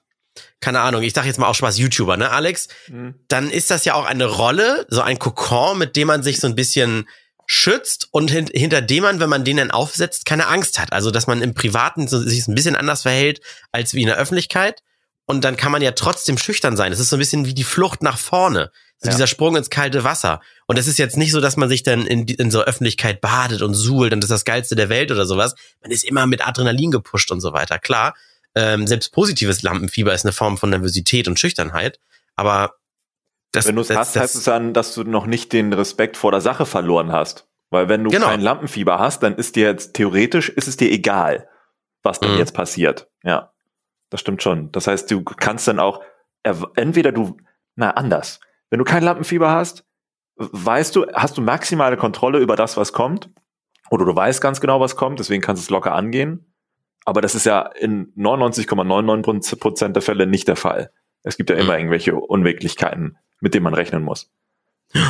keine Ahnung, ich sag jetzt mal auch Spaß, YouTuber, ne, Alex? Mhm. Dann ist das ja auch eine Rolle, so ein Kokon, mit dem man sich so ein bisschen schützt und hin, hinter dem man, wenn man den dann aufsetzt, keine Angst hat. Also, dass man im Privaten so, sich ein bisschen anders verhält als wie in der Öffentlichkeit. Und dann kann man ja trotzdem schüchtern sein. Das ist so ein bisschen wie die Flucht nach vorne. So Ja. dieser Sprung ins kalte Wasser. Und es ist jetzt nicht so, dass man sich dann in, in so Öffentlichkeit badet und suhlt und das ist das Geilste der Welt oder sowas. Man ist immer mit Adrenalin gepusht und so weiter. Klar, ähm, selbst positives Lampenfieber ist eine Form von Nervosität und Schüchternheit. Aber das, Wenn du es hast, das, heißt es dann, dass du noch nicht den Respekt vor der Sache verloren hast. Weil wenn du Genau. kein Lampenfieber hast, dann ist dir jetzt theoretisch, ist es dir egal, was denn Mhm. jetzt passiert. Ja, das stimmt schon. Das heißt, du kannst dann auch, entweder du, na anders, wenn du kein Lampenfieber hast, weißt du, hast du maximale Kontrolle über das, was kommt. Oder du weißt ganz genau, was kommt, deswegen kannst du es locker angehen. Aber das ist ja in 99,99 Prozent der Fälle nicht der Fall. Es gibt ja immer Mhm. irgendwelche Unwirklichkeiten, mit denen man rechnen muss.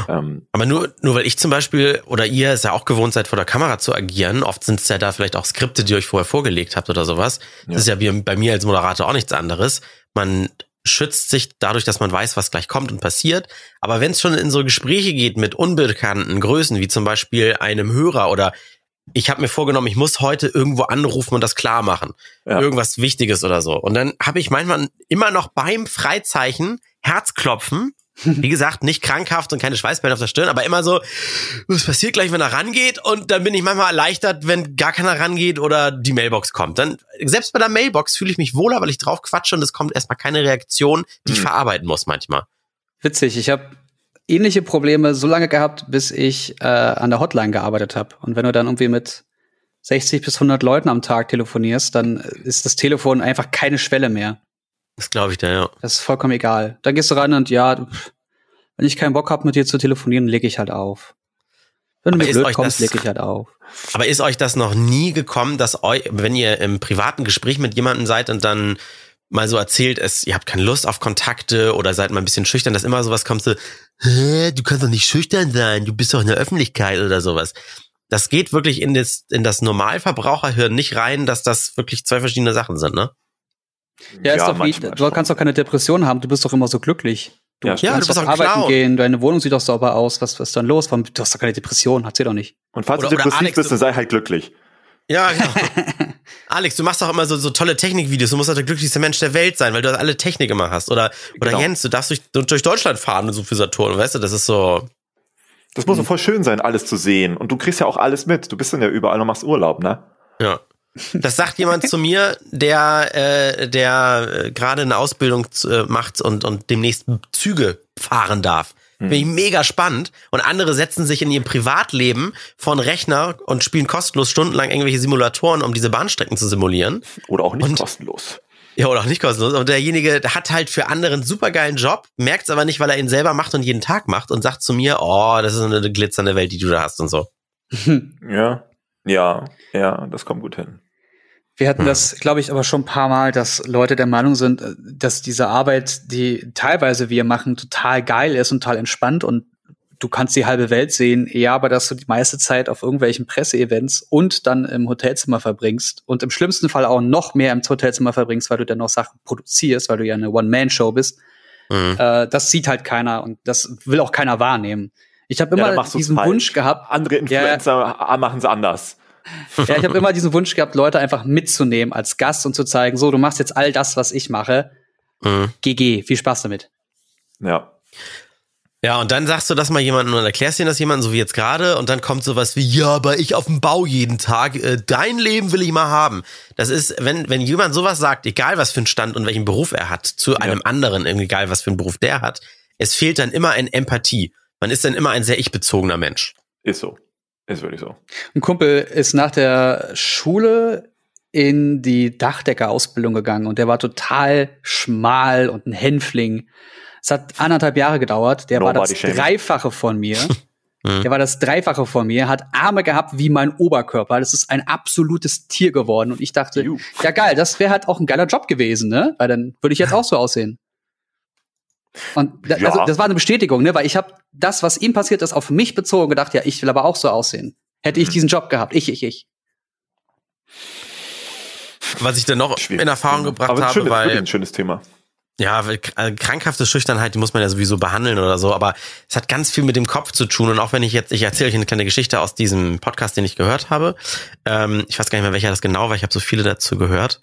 Ähm, aber nur, nur weil ich zum Beispiel oder ihr es ja auch gewohnt seid, vor der Kamera zu agieren, oft sind es ja da vielleicht auch Skripte, die ihr euch vorher vorgelegt habt oder sowas. Ja. Das ist ja wie bei mir als Moderator auch nichts anderes. Man schützt sich dadurch, dass man weiß, was gleich kommt und passiert. Aber wenn es schon in so Gespräche geht mit unbekannten Größen, wie zum Beispiel einem Hörer oder ich habe mir vorgenommen, ich muss heute irgendwo anrufen und das klar machen. Ja. Irgendwas Wichtiges oder so. Und dann habe ich manchmal immer noch beim Freizeichen Herzklopfen. Wie gesagt, nicht krankhaft und keine Schweißbälle auf der Stirn, aber immer so, was passiert gleich, wenn er rangeht? Und dann bin ich manchmal erleichtert, wenn gar keiner rangeht oder die Mailbox kommt. Dann, selbst bei der Mailbox fühle ich mich wohler, weil ich drauf quatsche und es kommt erstmal keine Reaktion, die ich Hm. verarbeiten muss manchmal. Witzig, ich habe ähnliche Probleme so lange gehabt, bis ich äh, an der Hotline gearbeitet habe. Und wenn du dann irgendwie mit 60 bis 100 Leuten am Tag telefonierst, dann ist das Telefon einfach keine Schwelle mehr. Das glaube ich da, ja. Das ist vollkommen egal. Dann gehst du ran und ja, wenn ich keinen Bock hab, mit dir zu telefonieren, leg ich halt auf. Wenn du mir blöd kommst, das- leg ich halt auf. Aber ist euch das noch nie gekommen, dass euch, wenn ihr im privaten Gespräch mit jemandem seid und dann mal so erzählt, es, ihr habt keine Lust auf Kontakte oder seid mal ein bisschen schüchtern, dass immer sowas kommt so, Hä, du kannst doch nicht schüchtern sein, du bist doch in der Öffentlichkeit oder sowas. Das geht wirklich in das, in das Normalverbraucherhirn nicht rein, dass das wirklich zwei verschiedene Sachen sind, ne? Ja, ist doch wie, du schon. kannst doch keine Depression haben, du bist doch immer so glücklich. Du Ja, kannst Ja, du bist doch arbeiten Clown. gehen, deine Wohnung sieht doch sauber aus, was, was ist dann los? Warum, du hast doch keine Depression, hat sie doch nicht. Und falls Oder- du depressiv Alex, bist, du- dann sei halt glücklich. Ja, genau. Alex, du machst doch immer so, so tolle Technikvideos. Du musst doch der glücklichste Mensch der Welt sein, weil du alle Technik immer hast. Oder, oder Genau. Jens, du darfst durch, durch Deutschland fahren und so für Saturn. Weißt du, das ist so, Das Mhm. muss doch voll schön sein, alles zu sehen. Und du kriegst ja auch alles mit. Du bist dann ja überall und machst Urlaub, ne? Ja. Das sagt jemand zu mir, der, äh, der äh, gerade eine Ausbildung äh, macht und, und demnächst Züge fahren darf. Finde ich mega spannend. Und andere setzen sich in ihrem Privatleben von Rechner und spielen kostenlos stundenlang irgendwelche Simulatoren, um diese Bahnstrecken zu simulieren. Oder auch nicht Und- kostenlos. Ja, oder auch nicht kostenlos. Und derjenige hat halt für andere einen supergeilen Job, merkt es aber nicht, weil er ihn selber macht und jeden Tag macht und sagt zu mir, oh, das ist eine glitzernde Welt, die du da hast und so. Ja. Ja, ja, das kommt gut hin. Wir hatten Hm. das, glaube ich, aber schon ein paar Mal, dass Leute der Meinung sind, äh, dass diese Arbeit, die teilweise wir machen, total geil ist und total entspannt und du kannst die halbe Welt sehen. Ja, aber dass du die meiste Zeit auf irgendwelchen Presseevents und dann im Hotelzimmer verbringst und im schlimmsten Fall auch noch mehr im Hotelzimmer verbringst, weil du dann noch Sachen produzierst, weil du ja eine One-Man-Show bist. Mhm. Äh, das sieht halt keiner und das will auch keiner wahrnehmen. Ich habe Ja, immer du's diesen. Wunsch gehabt, Andere Influencer machen es anders. Ja, ich habe immer diesen Wunsch gehabt, Leute einfach mitzunehmen als Gast und zu zeigen, so, du machst jetzt all das, was ich mache. Mhm. GG, viel Spaß damit. Ja. Ja, und dann sagst du das mal jemandem und erklärst dir das jemandem, so wie jetzt gerade, und dann kommt sowas wie, ja, aber ich auf dem Bau jeden Tag, äh, dein Leben will ich mal haben. Das ist, wenn, wenn jemand sowas sagt, egal was für einen Stand und welchen Beruf er hat, zu einem anderen, egal was für einen Beruf der hat, es fehlt dann immer an Empathie. Man ist dann immer ein sehr ich-bezogener Mensch. Ist so. Ist wirklich so. Ein Kumpel ist nach der Schule in die Dachdeckerausbildung gegangen und der war total schmal und ein Hänfling. Es hat anderthalb Jahre gedauert. Der war Nobody das shaming. Dreifache von mir. Der war das Dreifache von mir, hat Arme gehabt wie mein Oberkörper. Das ist ein absolutes Tier geworden. Und ich dachte, Juh. ja geil, das wäre halt auch ein geiler Job gewesen, ne? Weil dann würde ich jetzt auch so aussehen. Und da, Ja. also das war eine Bestätigung, ne? Weil ich habe das, was ihm passiert ist, auf mich bezogen gedacht, ja, ich will aber auch so aussehen. Hätte ich Mhm. diesen Job gehabt, ich, ich, ich. Was ich dann noch Schwierig. in Erfahrung gebracht Aber ein habe, schönes, wirklich weil ein schönes Thema. Ja, äh, krankhafte Schüchternheit, die muss man ja sowieso behandeln oder so, aber es hat ganz viel mit dem Kopf zu tun. Und auch wenn ich jetzt, ich erzähle euch eine kleine Geschichte aus diesem Podcast, den ich gehört habe. Ähm, ich weiß gar nicht mehr, welcher das genau war, ich habe so viele dazu gehört.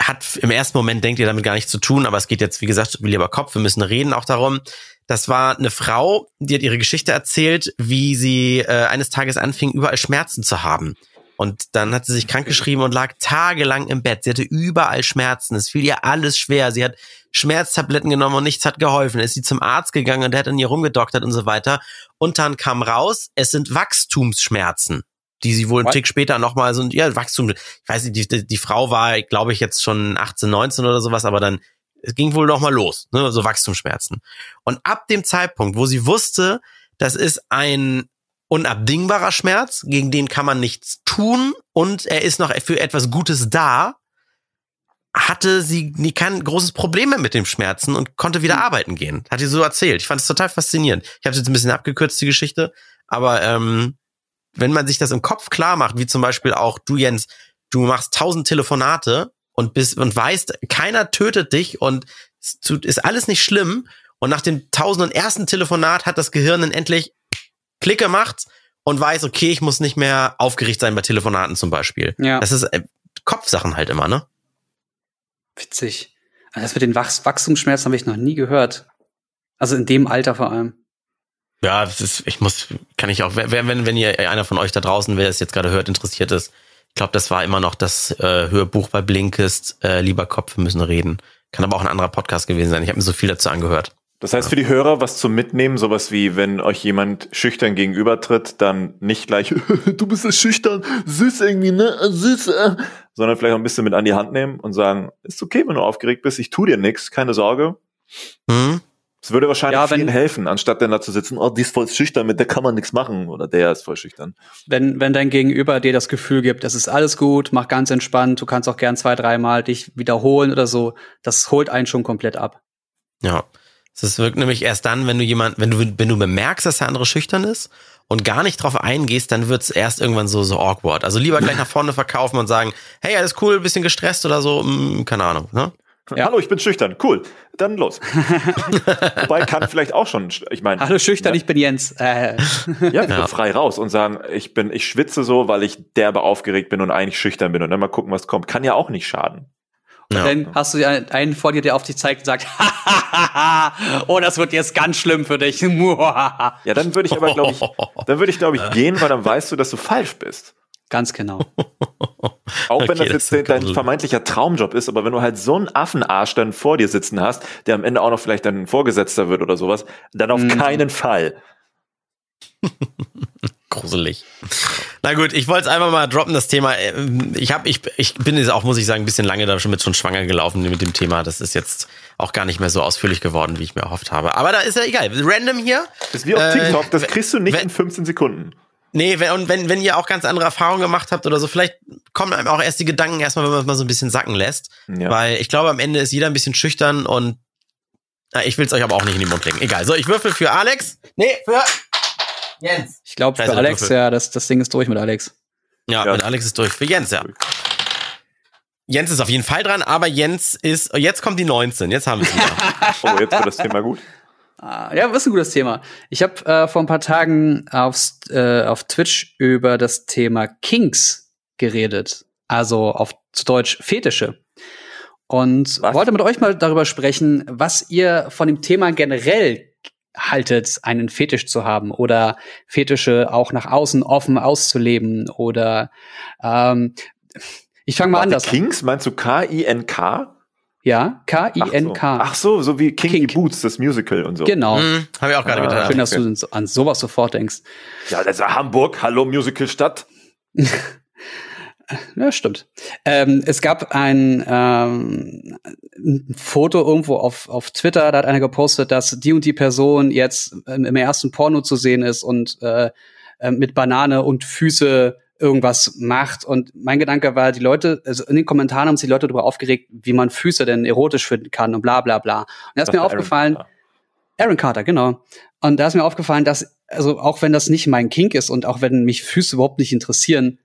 Hat im ersten Moment denkt ihr damit gar nichts zu tun, aber es geht jetzt, wie gesagt, lieber Kopf, wir müssen reden auch darum. Das war eine Frau, die hat ihre Geschichte erzählt, wie sie äh, eines Tages anfing, überall Schmerzen zu haben. Und dann hat sie sich krankgeschrieben und lag tagelang im Bett. Sie hatte überall Schmerzen. Es fiel ihr alles schwer. Sie hat Schmerztabletten genommen und nichts hat geholfen. Ist sie zum Arzt gegangen und der hat an ihr rumgedoktert und so weiter. Und dann kam raus, es sind Wachstumsschmerzen, die sie wohl einen? Tick später nochmal so, ja, Wachstum, ich weiß nicht, die, die, die Frau war, glaube ich, jetzt schon 18, 19 oder sowas, aber dann, es ging wohl nochmal los, ne, so Wachstumsschmerzen. Und ab dem Zeitpunkt, wo sie wusste, das ist ein unabdingbarer Schmerz, gegen den kann man nichts tun und er ist noch für etwas Gutes da, hatte sie nie kein großes Problem mehr mit dem Schmerzen und konnte wieder arbeiten gehen. Hat sie so erzählt. Ich fand es total faszinierend. Ich habe jetzt ein bisschen abgekürzt, die Geschichte, aber ähm, wenn man sich das im Kopf klar macht, wie zum Beispiel auch du, Jens, du machst tausend Telefonate und bist und weißt, keiner tötet dich und ist alles nicht schlimm. Und nach dem tausenden ersten Telefonat hat das Gehirn dann endlich Klick gemacht und weiß, okay, ich muss nicht mehr aufgeregt sein bei Telefonaten zum Beispiel. Ja. Das ist äh, Kopfsachen halt immer, ne? Witzig. Also das mit den Wachs Wachstumsschmerzen habe ich noch nie gehört. Also in dem Alter vor allem. Ja, das ist, ich muss, kann ich auch, wenn, wenn, wenn ihr einer von euch da draußen, wer es jetzt gerade hört, interessiert ist, ich glaube, das war immer noch das äh, Hörbuch bei Blinkist, äh, lieber Kopf, wir müssen reden. Kann aber auch ein anderer Podcast gewesen sein. Ich habe mir so viel dazu angehört. Das heißt für die Hörer, was zum Mitnehmen, sowas wie, wenn euch jemand schüchtern gegenübertritt, dann nicht gleich, du bist so schüchtern, süß irgendwie, ne, süß, äh, sondern vielleicht auch ein bisschen mit an die Hand nehmen und sagen, ist okay, wenn du aufgeregt bist, ich tu dir nix, keine Sorge. Hm? Es würde wahrscheinlich Ja, wenn- vielen helfen, anstatt dann da zu sitzen, oh, die ist voll schüchtern, mit der kann man nichts machen, oder der ist voll schüchtern. Wenn, wenn dein Gegenüber dir das Gefühl gibt, es ist alles gut, mach ganz entspannt, du kannst auch gern zwei, dreimal dich wiederholen oder so, das holt einen schon komplett ab. Ja. Es wirkt nämlich erst dann, wenn du jemand, wenn du, wenn du bemerkst, dass der andere schüchtern ist und gar nicht drauf eingehst, dann wird's erst irgendwann so, so awkward. Also lieber gleich nach vorne verkaufen und sagen, hey, alles cool, bisschen gestresst oder so, hm, keine Ahnung, ne? Ja. Hallo, ich bin schüchtern, cool, dann los. Wobei kann vielleicht auch schon, ich meine, Hallo schüchtern, ich bin Jens. Äh, Ja, Ja. frei raus und sagen, ich bin, ich schwitze so, weil ich derbe aufgeregt bin und eigentlich schüchtern bin und dann mal gucken, was kommt. Kann ja auch nicht schaden. Ja. Dann hast du einen einen vor dir, der auf dich zeigt und sagt, oh, das wird jetzt ganz schlimm für dich. Ja, dann würde ich aber, glaube ich, dann würde ich, glaube ich, gehen, weil dann weißt du, dass du falsch bist. Ganz genau. Auch wenn Okay, das das jetzt ist dein gruselig. vermeintlicher Traumjob ist, aber wenn du halt so einen Affenarsch dann vor dir sitzen hast, der am Ende auch noch vielleicht dein Vorgesetzter wird oder sowas, dann auf Mhm. keinen Fall. Gruselig. Na gut, ich wollte es einfach mal droppen, das Thema. Ähm, Ich habe, ich, ich bin jetzt auch, muss ich sagen, ein bisschen lange da schon mit schon schwanger gelaufen mit dem Thema. Das ist jetzt auch gar nicht mehr so ausführlich geworden, wie ich mir erhofft habe. Aber da ist ja egal. Random hier. Das ist wie auf Äh, TikTok, das kriegst du nicht in 15 Sekunden. Nee, wenn, und wenn, wenn ihr auch ganz andere Erfahrungen gemacht habt oder so, vielleicht kommen einem auch erst die Gedanken erstmal, wenn man es mal so ein bisschen sacken lässt. Ja. Weil ich glaube, am Ende ist jeder ein bisschen schüchtern und na, ich will es euch aber auch nicht in den Mund legen. Egal. So, ich würfel für Alex. Nee, für Jens. Ich glaube, für Alex, Würfel. ja, das, das Ding ist durch mit Alex. Ja, Ja. mit Alex ist durch. Für Jens, ja. Jens ist auf jeden Fall dran, aber Jens ist, jetzt kommt die 19. Jetzt haben wir es wieder. Oh, jetzt wird das Thema gut. Ah, Ja, was ist ein gutes Thema. Ich habe äh, vor ein paar Tagen aufs, äh, auf Twitch über das Thema Kinks geredet. Also auf zu Deutsch Fetische. Und Was? wollte mit euch mal darüber sprechen, was ihr von dem Thema generell haltet, einen Fetisch zu haben oder Fetische auch nach außen offen auszuleben oder ähm, ich fange mal Warte, anders an. Kings, meinst du K-I-N-K? Ja, Ach so. K-I-N-K. Ach so, so wie Kinky Kink. Boots, das Musical und so. Genau. hm, Habe ich auch gerade Ah, gedacht. Schön, dass okay. du so- an sowas sofort denkst. Ja, das ist Hamburg, hallo Musicalstadt. Ja, stimmt. Ähm, es gab ein, ähm, ein Foto irgendwo auf, auf Twitter, da hat einer gepostet, dass die und die Person jetzt ähm, im ersten Porno zu sehen ist und äh, äh, mit Banane und Füße irgendwas macht. Und mein Gedanke war, die Leute, also in den Kommentaren haben sich die Leute darüber aufgeregt, wie man Füße denn erotisch finden kann und bla bla bla. Und da ist mir Aaron aufgefallen, Carter. Aaron Carter, genau. Und da ist mir aufgefallen, dass, also auch wenn das nicht mein Kink ist und auch wenn mich Füße überhaupt nicht interessieren,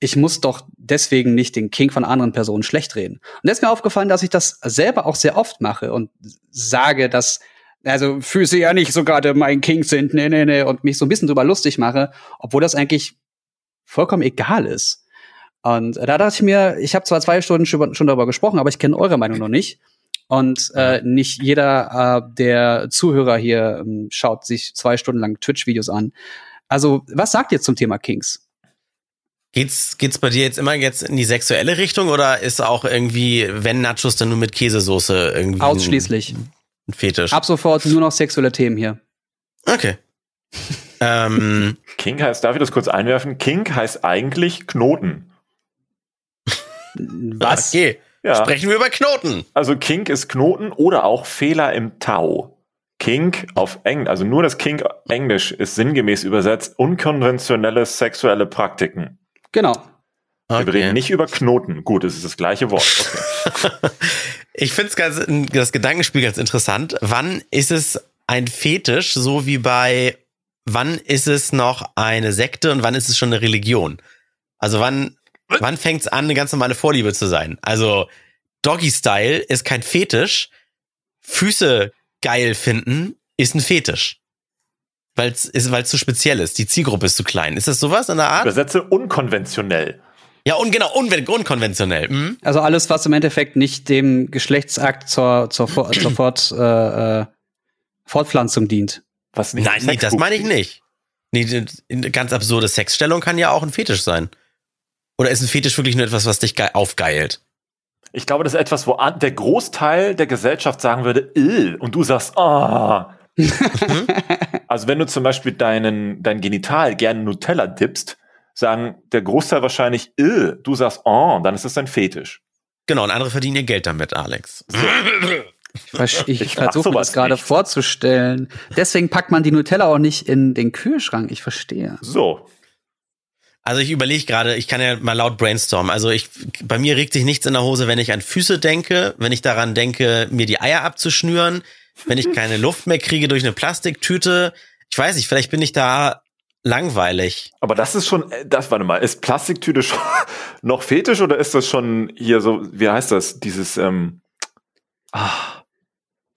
ich muss doch deswegen nicht den Kink von anderen Personen schlecht reden. Und da ist mir aufgefallen, dass ich das selber auch sehr oft mache und sage, dass also Füße ja nicht so gerade mein Kink sind, nee, nee, nee, und mich so ein bisschen drüber lustig mache, obwohl das eigentlich vollkommen egal ist. Und da dachte ich mir, ich habe zwar zwei Stunden schon schon darüber gesprochen, aber ich kenne eure Meinung noch nicht. Und äh, nicht jeder äh, der Zuhörer hier ähm, schaut sich zwei Stunden lang Twitch-Videos an. Also, was sagt ihr zum Thema Kings? Geht's, geht's bei dir jetzt immer jetzt in die sexuelle Richtung oder ist auch irgendwie, wenn Nachos, dann nur mit Käsesoße irgendwie Ausschließlich. ein, ein Fetisch? Ab sofort nur noch sexuelle Themen hier. Okay. Ähm, Kink heißt, darf ich das kurz einwerfen? Kink heißt eigentlich Knoten. Was? Okay. Ja. Sprechen wir über Knoten. Also Kink ist Knoten oder auch Fehler im Tau. Kink auf Englisch, also nur das Kink Englisch ist sinngemäß übersetzt unkonventionelle sexuelle Praktiken. Genau. Wir reden nicht über Knoten. Gut, es ist das gleiche Wort. Okay. Ich finde ganz das Gedankenspiel ganz interessant. Wann ist es ein Fetisch, so wie bei wann ist es noch eine Sekte und wann ist es schon eine Religion? Also wann wann fängt es an, eine ganz normale Vorliebe zu sein? Also Doggy Style ist kein Fetisch. Füße geil finden ist ein Fetisch. weil es weil zu speziell ist. Die Zielgruppe ist zu klein. Ist das sowas in der Art? Übersetze unkonventionell. Ja, und genau, un unkonventionell. Mhm. Also alles, was im Endeffekt nicht dem Geschlechtsakt zur, zur, zur Fort, äh, äh, Fortpflanzung dient. Was nicht Nein, nee, das meine ich nicht. Nee, eine ganz absurde Sexstellung kann ja auch ein Fetisch sein. Oder ist ein Fetisch wirklich nur etwas, was dich aufgeilt? Ich glaube, das ist etwas, wo der Großteil der Gesellschaft sagen würde, Ill, und du sagst, ah. also wenn du zum Beispiel deinen, dein Genital gerne Nutella dippst, sagen der Großteil wahrscheinlich, Ill, du sagst, oh, dann ist das ein Fetisch. Genau, und andere verdienen ihr Geld damit, Alex. So. Ich, ich, ich versuche mir das gerade vorzustellen. Deswegen packt man die Nutella auch nicht in den Kühlschrank. Ich verstehe. So. Also ich überlege gerade, ich kann ja mal laut brainstormen. Also ich, bei mir regt sich nichts in der Hose, wenn ich an Füße denke, wenn ich daran denke, mir die Eier abzuschnüren, wenn ich keine Luft mehr kriege durch eine Plastiktüte. Ich weiß nicht, vielleicht bin ich da langweilig. Aber das ist schon, das, warte mal, ist Plastiktüte schon noch fetisch oder ist das schon hier so, wie heißt das, dieses, ähm, ah,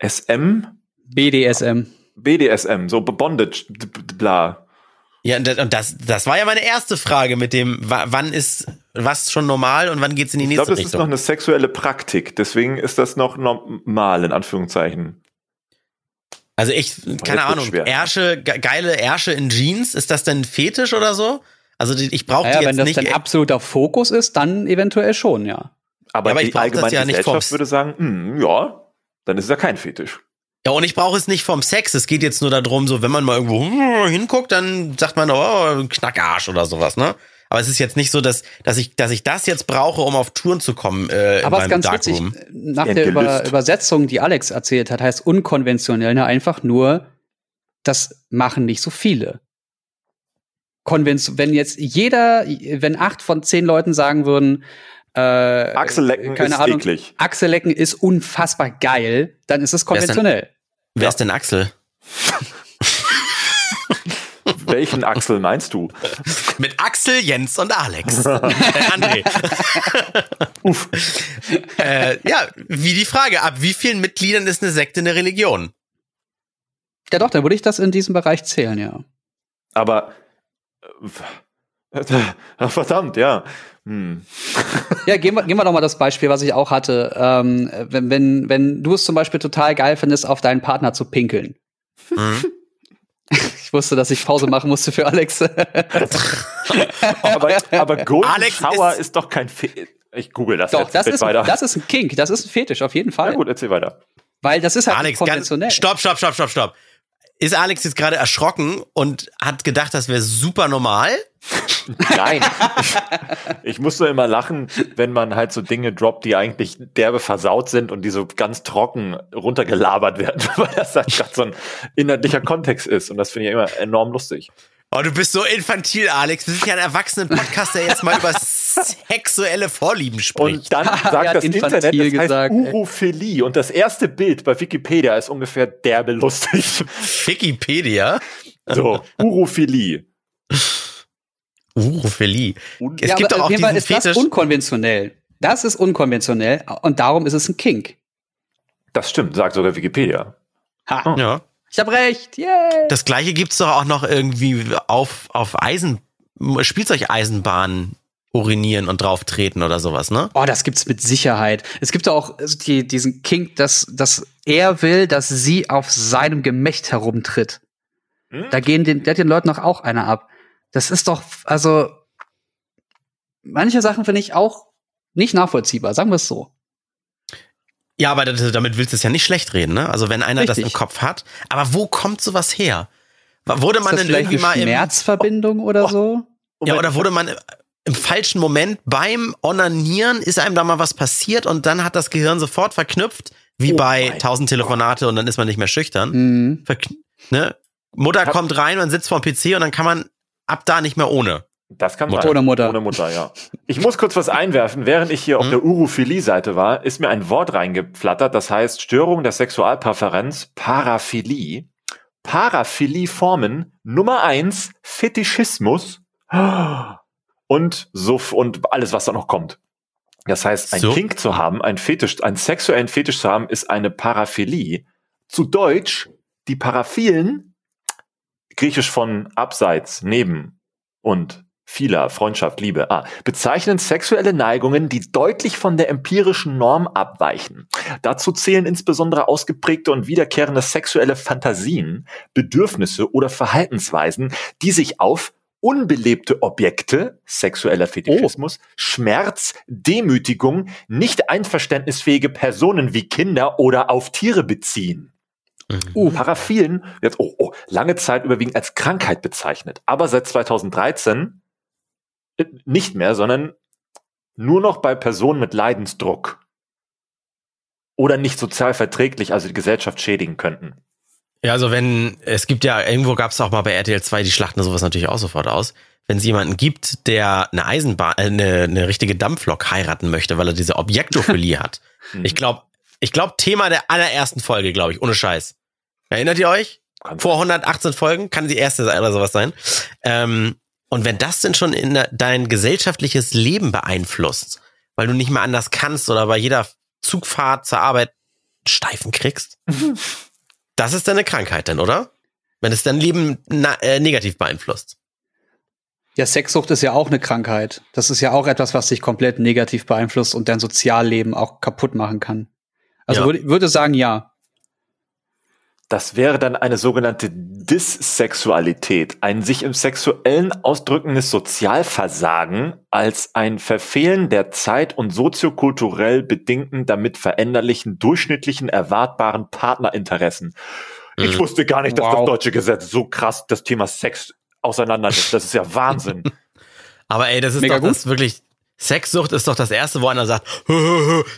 SM? BDSM. BDSM, so Bondage, bla. Ja, und das, das war ja meine erste Frage mit dem, wann ist was schon normal und wann geht's in die nächste Richtung? Ich glaube, das ist noch eine sexuelle Praktik, deswegen ist das noch normal, in Anführungszeichen. Also ich, keine Ahnung, Ärsche, geile Ärsche in Jeans, ist das denn Fetisch oder so? Also ich brauche naja, die jetzt nicht. Wenn das denn absoluter Fokus ist, dann eventuell schon, ja. Aber, ja, aber die allgemeine ja Gesellschaft würde sagen, mh, ja, dann ist es ja kein Fetisch. Ja, und ich brauche es nicht vom Sex. Es geht jetzt nur darum, so, wenn man mal irgendwo hm, hinguckt, dann sagt man, oh, Knackarsch oder sowas, ne? Aber es ist jetzt nicht so, dass, dass, ich, dass ich das jetzt brauche, um auf Touren zu kommen. Äh, Aber es ist ganz Darkroom. witzig, nach der Über Übersetzung, die Alex erzählt hat, heißt unkonventionell ne, einfach nur, das machen nicht so viele. Konvention, wenn jetzt jeder, wenn acht von zehn Leuten sagen würden, äh, Achsellecken keine ist Ahnung, eklig. Achsellecken ist unfassbar geil, dann ist es konventionell. Wer ist denn Axel? Welchen Axel meinst du? Mit Axel, Jens und Alex. äh, André. Uff. Äh, ja, wie die Frage, ab wie vielen Mitgliedern ist eine Sekte eine Religion? Ja doch, dann würde ich das in diesem Bereich zählen, ja. Aber äh, verdammt, ja. Hm. Ja, gehen wir, gehen wir doch mal das Beispiel, was ich auch hatte. Ähm, wenn, wenn, wenn du es zum Beispiel total geil findest, auf deinen Partner zu pinkeln. Mhm. Ich wusste, dass ich Pause machen musste für Alex. aber, aber Golden Alex Shower ist, ist, doch kein Fe Ich google das doch, jetzt. Das ist, weiter. das ist ein Kink, das ist ein Fetisch, auf jeden Fall. Na gut, erzähl weiter. Weil das ist halt Alex, konventionell. Ganz, stopp, stopp, stopp, stopp, stopp. Ist Alex jetzt gerade erschrocken und hat gedacht, das wäre super normal? Nein. ich, ich muss nur immer lachen, wenn man halt so Dinge droppt, die eigentlich derbe versaut sind und die so ganz trocken runtergelabert werden, weil das halt gerade so ein inhaltlicher Kontext ist. Und das finde ich immer enorm lustig. Oh, du bist so infantil, Alex. Wir sind ja ein Erwachsenen-Podcast, der jetzt mal über sexuelle Vorlieben spricht. Und dann sagt das Internet, das heißt gesagt, Urophilie. Und das erste Bild bei Wikipedia ist ungefähr derbe lustig. Wikipedia? So, Urophilie. Urophilie. Es ja, gibt aber auch diesen ist Fetisch. Das unkonventionell. Das ist unkonventionell und darum ist es ein Kink. Das stimmt, sagt sogar Wikipedia. Ha. Oh. Ja. Ich habe recht. Yay. Das gleiche gibt's doch auch noch irgendwie auf, auf Eisen, Spielzeugeisenbahnen urinieren und drauf treten oder sowas, ne? Oh, das gibt's mit Sicherheit. Es gibt auch die, diesen Kink, dass, dass er will, dass sie auf seinem Gemächt herumtritt. Hm? Da gehen den, der den Leuten noch auch einer ab. Das ist doch, also, manche Sachen finde ich auch nicht nachvollziehbar, sagen wir es so. Ja, aber damit willst du es ja nicht schlecht reden, ne? Also wenn einer Richtig. das im Kopf hat. Aber wo kommt sowas her? Wurde man denn irgendwie mal im Schmerzverbindung oh, oder so? Ja, oder wurde man im falschen Moment beim Onanieren ist einem da mal was passiert und dann hat das Gehirn sofort verknüpft, wie oh bei tausend Telefonate und dann ist man nicht mehr schüchtern. Mhm. Ne? Mutter kommt rein und sitzt vor dem PC und dann kann man ab da nicht mehr ohne. Das kann Mutter. Ohne Mutter. Ohne Mutter, ja. Ich muss kurz was einwerfen. Während ich hier auf hm? der Urophilie-Seite war, ist mir ein Wort reingeflattert, das heißt Störung der Sexualpräferenz, Paraphilie. Paraphilie-Formen Nummer eins, Fetischismus und so und alles, was da noch kommt. Das heißt, ein so. Kink zu haben, ein Fetisch, einen sexuellen Fetisch zu haben, ist eine Paraphilie. Zu Deutsch, die Paraphilen griechisch von abseits, neben und vieler, Freundschaft, Liebe, ah, bezeichnen sexuelle Neigungen, die deutlich von der empirischen Norm abweichen. Dazu zählen insbesondere ausgeprägte und wiederkehrende sexuelle Fantasien, Bedürfnisse oder Verhaltensweisen, die sich auf unbelebte Objekte, sexueller Fetischismus, oh. Schmerz, Demütigung, nicht einverständnisfähige Personen wie Kinder oder auf Tiere beziehen. Mhm. Uh, Paraphilen wird oh, oh, lange Zeit überwiegend als Krankheit bezeichnet, aber seit 2013 äh, nicht mehr, sondern nur noch bei Personen mit Leidensdruck oder nicht sozial verträglich, also die Gesellschaft schädigen könnten. Ja, also wenn, es gibt ja, irgendwo gab es auch mal bei RTL 2, die schlachten sowas natürlich auch sofort aus. Wenn es jemanden gibt, der eine Eisenbahn, äh, eine, eine richtige Dampflok heiraten möchte, weil er diese Objektophilie hat. Mhm. Ich glaube, ich glaube, Thema der allerersten Folge, glaube ich, ohne Scheiß. Erinnert ihr euch? Vor 118 Folgen kann die erste oder sowas sein. Ähm, und wenn das denn schon in dein gesellschaftliches Leben beeinflusst, weil du nicht mehr anders kannst oder bei jeder Zugfahrt zur Arbeit Steifen kriegst, Das ist deine Krankheit denn, oder? Wenn es dein Leben äh, negativ beeinflusst. Ja, Sexsucht ist ja auch eine Krankheit. Das ist ja auch etwas, was dich komplett negativ beeinflusst und dein Sozialleben auch kaputt machen kann. Also ja. würde, würde sagen, ja. Das wäre dann eine sogenannte Dissexualität, ein sich im Sexuellen ausdrückendes Sozialversagen als ein Verfehlen der Zeit- und soziokulturell bedingten, damit veränderlichen, durchschnittlichen, erwartbaren Partnerinteressen. Mhm. Ich wusste gar nicht, dass wow. das deutsche Gesetz so krass das Thema Sex auseinander nimmt. Das ist ja Wahnsinn. Aber ey, das ist Mega doch das wirklich Sexsucht ist doch das erste, wo einer sagt,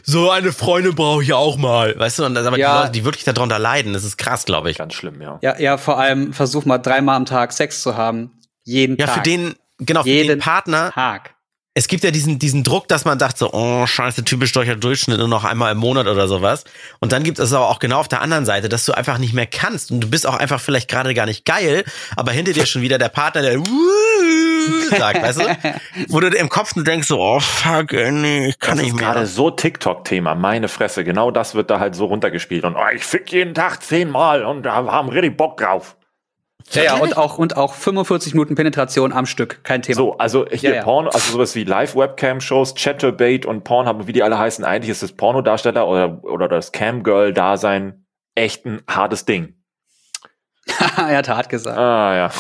so eine Freundin brauche ich auch mal. Weißt du, und das aber ja. die Leute, die wirklich darunter leiden, das ist krass, glaube ich. Ganz schlimm, ja. Ja, ja, vor allem versuch mal dreimal am Tag Sex zu haben. Jeden ja, Tag. Ja, für den, genau, für Jeden den Partner. Tag. Es gibt ja diesen, diesen Druck, dass man sagt so, oh, scheiße, typisch deutscher Durchschnitt nur noch einmal im Monat oder sowas. Und dann gibt es aber auch genau auf der anderen Seite, dass du einfach nicht mehr kannst und du bist auch einfach vielleicht gerade gar nicht geil, aber hinter dir schon wieder der Partner, der sagt, weißt du? Wo du im Kopf nur denkst so, oh fuck, nee, ich kann das nicht mehr. Das ist gerade so TikTok-Thema, meine Fresse. Genau das wird da halt so runtergespielt. Und oh, ich fick jeden Tag zehnmal und da haben richtig Bock drauf. Ja, ja, und auch, und auch 45 Minuten Penetration am Stück, kein Thema. So, also hier ja, ja. Porno, also sowas wie Live-Webcam-Shows, Chatterbait und Pornhub, wie die alle heißen, eigentlich ist das Pornodarsteller oder, oder das Camgirl-Dasein echt ein hartes Ding. er hat hart gesagt. Ah, ja.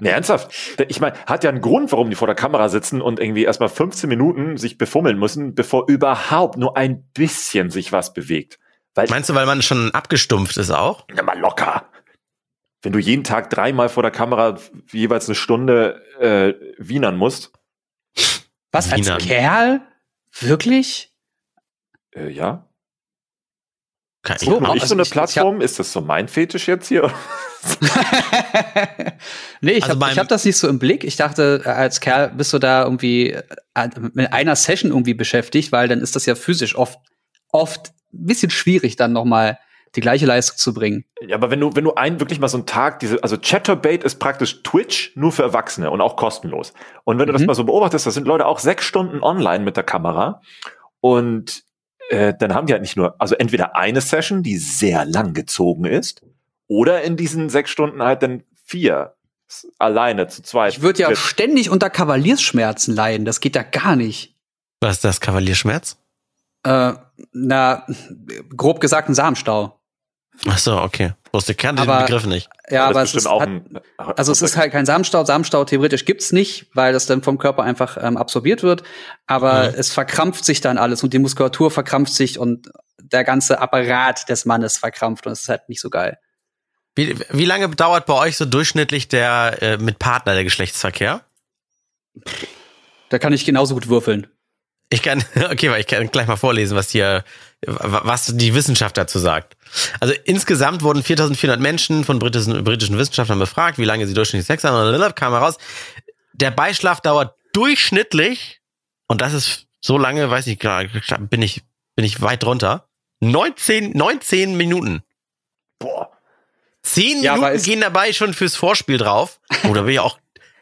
nee, ernsthaft. Ich meine, hat ja einen Grund, warum die vor der Kamera sitzen und irgendwie erstmal 15 Minuten sich befummeln müssen, bevor überhaupt nur ein bisschen sich was bewegt. Weil, Meinst du, weil man schon abgestumpft ist auch? Ja, mal locker. Wenn du jeden Tag dreimal vor der Kamera jeweils eine Stunde äh, wienern musst. Was, als Wienern. Kerl? Wirklich? Äh, ja. Kann so, ich so eine ich, Plattform? Ich ist das so mein Fetisch jetzt hier? nee, ich also habe hab das nicht so im Blick. Ich dachte, als Kerl bist du da irgendwie äh, mit einer Session irgendwie beschäftigt, weil dann ist das ja physisch oft, oft ein bisschen schwierig, dann noch mal die gleiche Leistung zu bringen. Ja, aber wenn du, wenn du einen wirklich mal so einen Tag, diese, also Chatterbait ist praktisch Twitch nur für Erwachsene und auch kostenlos. Und wenn du mhm. das mal so beobachtest, da sind Leute auch sechs Stunden online mit der Kamera und äh, dann haben die halt nicht nur, also entweder eine Session, die sehr lang gezogen ist, oder in diesen sechs Stunden halt dann vier alleine zu zweit. Ich würde ja auch ständig unter Kavaliersschmerzen leiden. Das geht ja gar nicht. Was ist das Kavalierschmerz? Äh, na, grob gesagt ein Samenstau. Ach so, okay. Wusste kann den Begriff nicht. Ja, aber es ist, hat, also es ist halt kein Samenstau. Samenstau theoretisch gibt's nicht, weil das dann vom Körper einfach ähm, absorbiert wird. Aber mhm. es verkrampft sich dann alles und die Muskulatur verkrampft sich und der ganze Apparat des Mannes verkrampft und es ist halt nicht so geil. Wie, wie lange dauert bei euch so durchschnittlich der äh, mit Partner der Geschlechtsverkehr? Da kann ich genauso gut würfeln. Ich kann, okay, weil ich kann gleich mal vorlesen, was hier, was die Wissenschaft dazu sagt. Also insgesamt wurden 4400 Menschen von britischen, britischen Wissenschaftlern befragt, wie lange sie durchschnittlich Sex haben, und kam heraus, der Beischlaf dauert durchschnittlich, und das ist so lange, weiß ich gerade, bin ich, bin ich weit drunter, 19, 19 Minuten. Boah. Zehn ja, Minuten gehen dabei schon fürs Vorspiel drauf. Oh, da bin ich auch,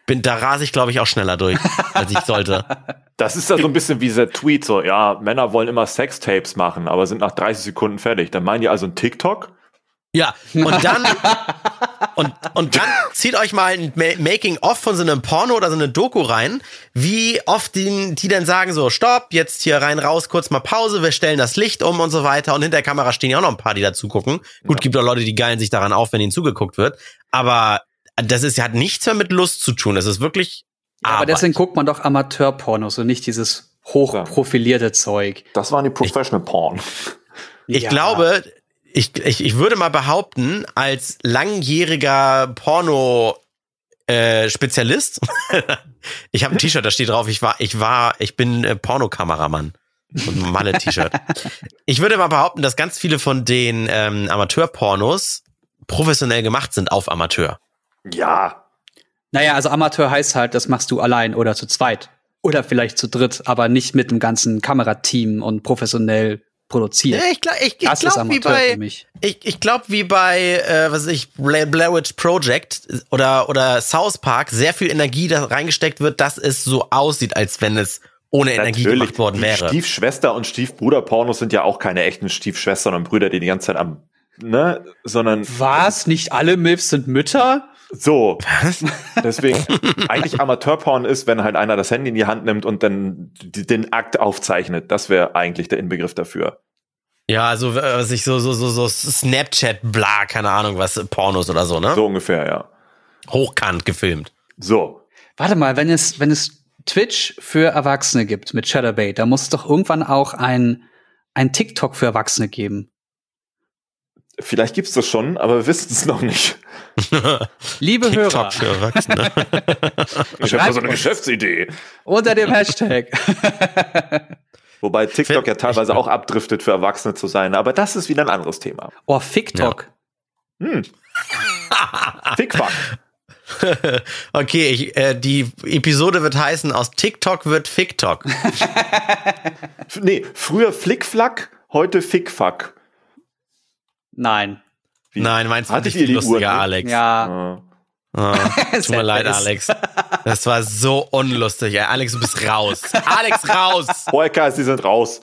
bin, da rase ich, glaube ich, auch schneller durch, als ich sollte. Das ist ja so ein bisschen wie dieser Tweet, so, ja, Männer wollen immer Sextapes machen, aber sind nach 30 Sekunden fertig. Dann meinen die also ein TikTok? Ja, und dann, und und dann zieht euch mal ein Ma- Making-of von so einem Porno oder so eine Doku rein, wie oft die, die dann sagen so, stopp, jetzt hier rein, raus, kurz mal Pause, wir stellen das Licht um und so weiter. Und hinter der Kamera stehen ja auch noch ein paar, die dazu gucken. Gut, Ja. gibt auch Leute, die geilen sich daran auf, wenn ihnen zugeguckt wird. Aber das ist, hat nichts mehr mit Lust zu tun. Das ist wirklich Aber Arbeit. deswegen guckt man doch Amateurpornos und nicht dieses hochprofilierte Zeug. Das waren die Professional Porn. Ich Ja. glaube, ich, ich, ich würde mal behaupten, als langjähriger Porno äh, Spezialist, ich habe ein T-Shirt, da steht drauf, ich war, ich war, ich bin äh, Pornokameramann. Und ein Malle-T-Shirt. Ich würde mal behaupten, dass ganz viele von den ähm, Amateur-Pornos professionell gemacht sind auf Amateur. Ja, Naja, also Amateur heißt halt, das machst du allein oder zu zweit. Oder vielleicht zu dritt, aber nicht mit dem ganzen Kamerateam und professionell produziert. Ja, ich glaube, ich, ich glaub, wie bei. Ich, ich glaube, wie bei, äh, was weiß ich, Bla- Blair Witch Project oder, oder South Park sehr viel Energie da reingesteckt wird, dass es so aussieht, als wenn es ohne Energie gemacht worden die wäre. Stiefschwester und Stiefbruder-Pornos sind ja auch keine echten Stiefschwestern und Brüder, die die ganze Zeit am, ne, sondern Was? Nicht alle Milfs sind Mütter? So. Deswegen, eigentlich Amateurporn ist, wenn halt einer das Handy in die Hand nimmt und dann den Akt aufzeichnet. Das wäre eigentlich der Inbegriff dafür. Ja, also äh, was ich so, so, so, so Snapchat, bla, keine Ahnung, was, Pornos oder so, ne? So ungefähr, ja. Hochkant gefilmt. So. Warte mal, wenn es, wenn es Twitch für Erwachsene gibt mit Shadowbait, da muss es doch irgendwann auch ein, ein TikTok für Erwachsene geben. Vielleicht gibt's das schon, aber wir wissen es noch nicht. Liebe Hörer, TikTok für Erwachsene. Ich habe so eine Geschäftsidee. unter dem Hashtag. Wobei TikTok ja teilweise auch abdriftet für Erwachsene zu sein, aber das ist wieder ein anderes Thema. Oh, TikTok. Hm. Fickfuck. okay, ich, äh, die Episode wird heißen, aus TikTok wird FickTok. Nee, früher Flickflack, heute Fickfuck. Nein. Wie? Nein, meinst du nicht lustiger, Uhr, ne? Alex? Ja. Äh, Ah, tut mir leid. Alex. Das war so unlustig. Ey. Alex, du bist raus. Alex, raus. Podcast, die sind raus.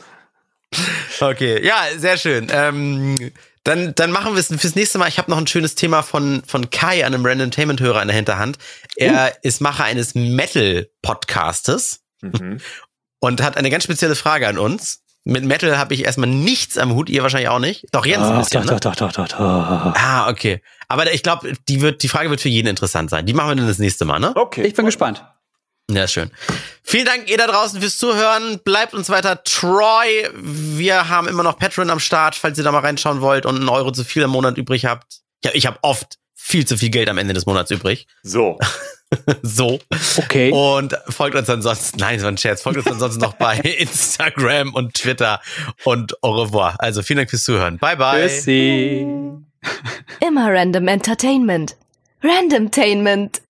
Okay, ja, sehr schön. Ähm, dann, dann machen wir es fürs nächste Mal. Ich habe noch ein schönes Thema von, von Kai, einem Randomtainment-Hörer in der Hinterhand. Er ist Macher eines Metal-Podcastes Mhm. und hat eine ganz spezielle Frage an uns. Mit Metal habe ich erstmal nichts am Hut, ihr wahrscheinlich auch nicht. Doch, Jens ein Ach, bisschen, doch, ne? doch, doch, doch, doch, doch. Ah, okay. Aber ich glaube, die, wird, die Frage wird für jeden interessant sein. Die machen wir dann das nächste Mal, ne? Okay. Ich bin gespannt. Ja, schön. Vielen Dank ihr da draußen fürs Zuhören. Bleibt uns weiter treu. Wir haben immer noch Patreon am Start, falls ihr da mal reinschauen wollt und einen Euro zu viel im Monat übrig habt. Ja, ich habe oft viel zu viel Geld am Ende des Monats übrig. So. so. Okay. Und folgt uns ansonsten, nein, so ein Scherz, folgt uns ansonsten noch bei Instagram und Twitter und au revoir. Also vielen Dank fürs Zuhören. Bye, bye. Tschüssi. Immer Random Entertainment. Randomtainment.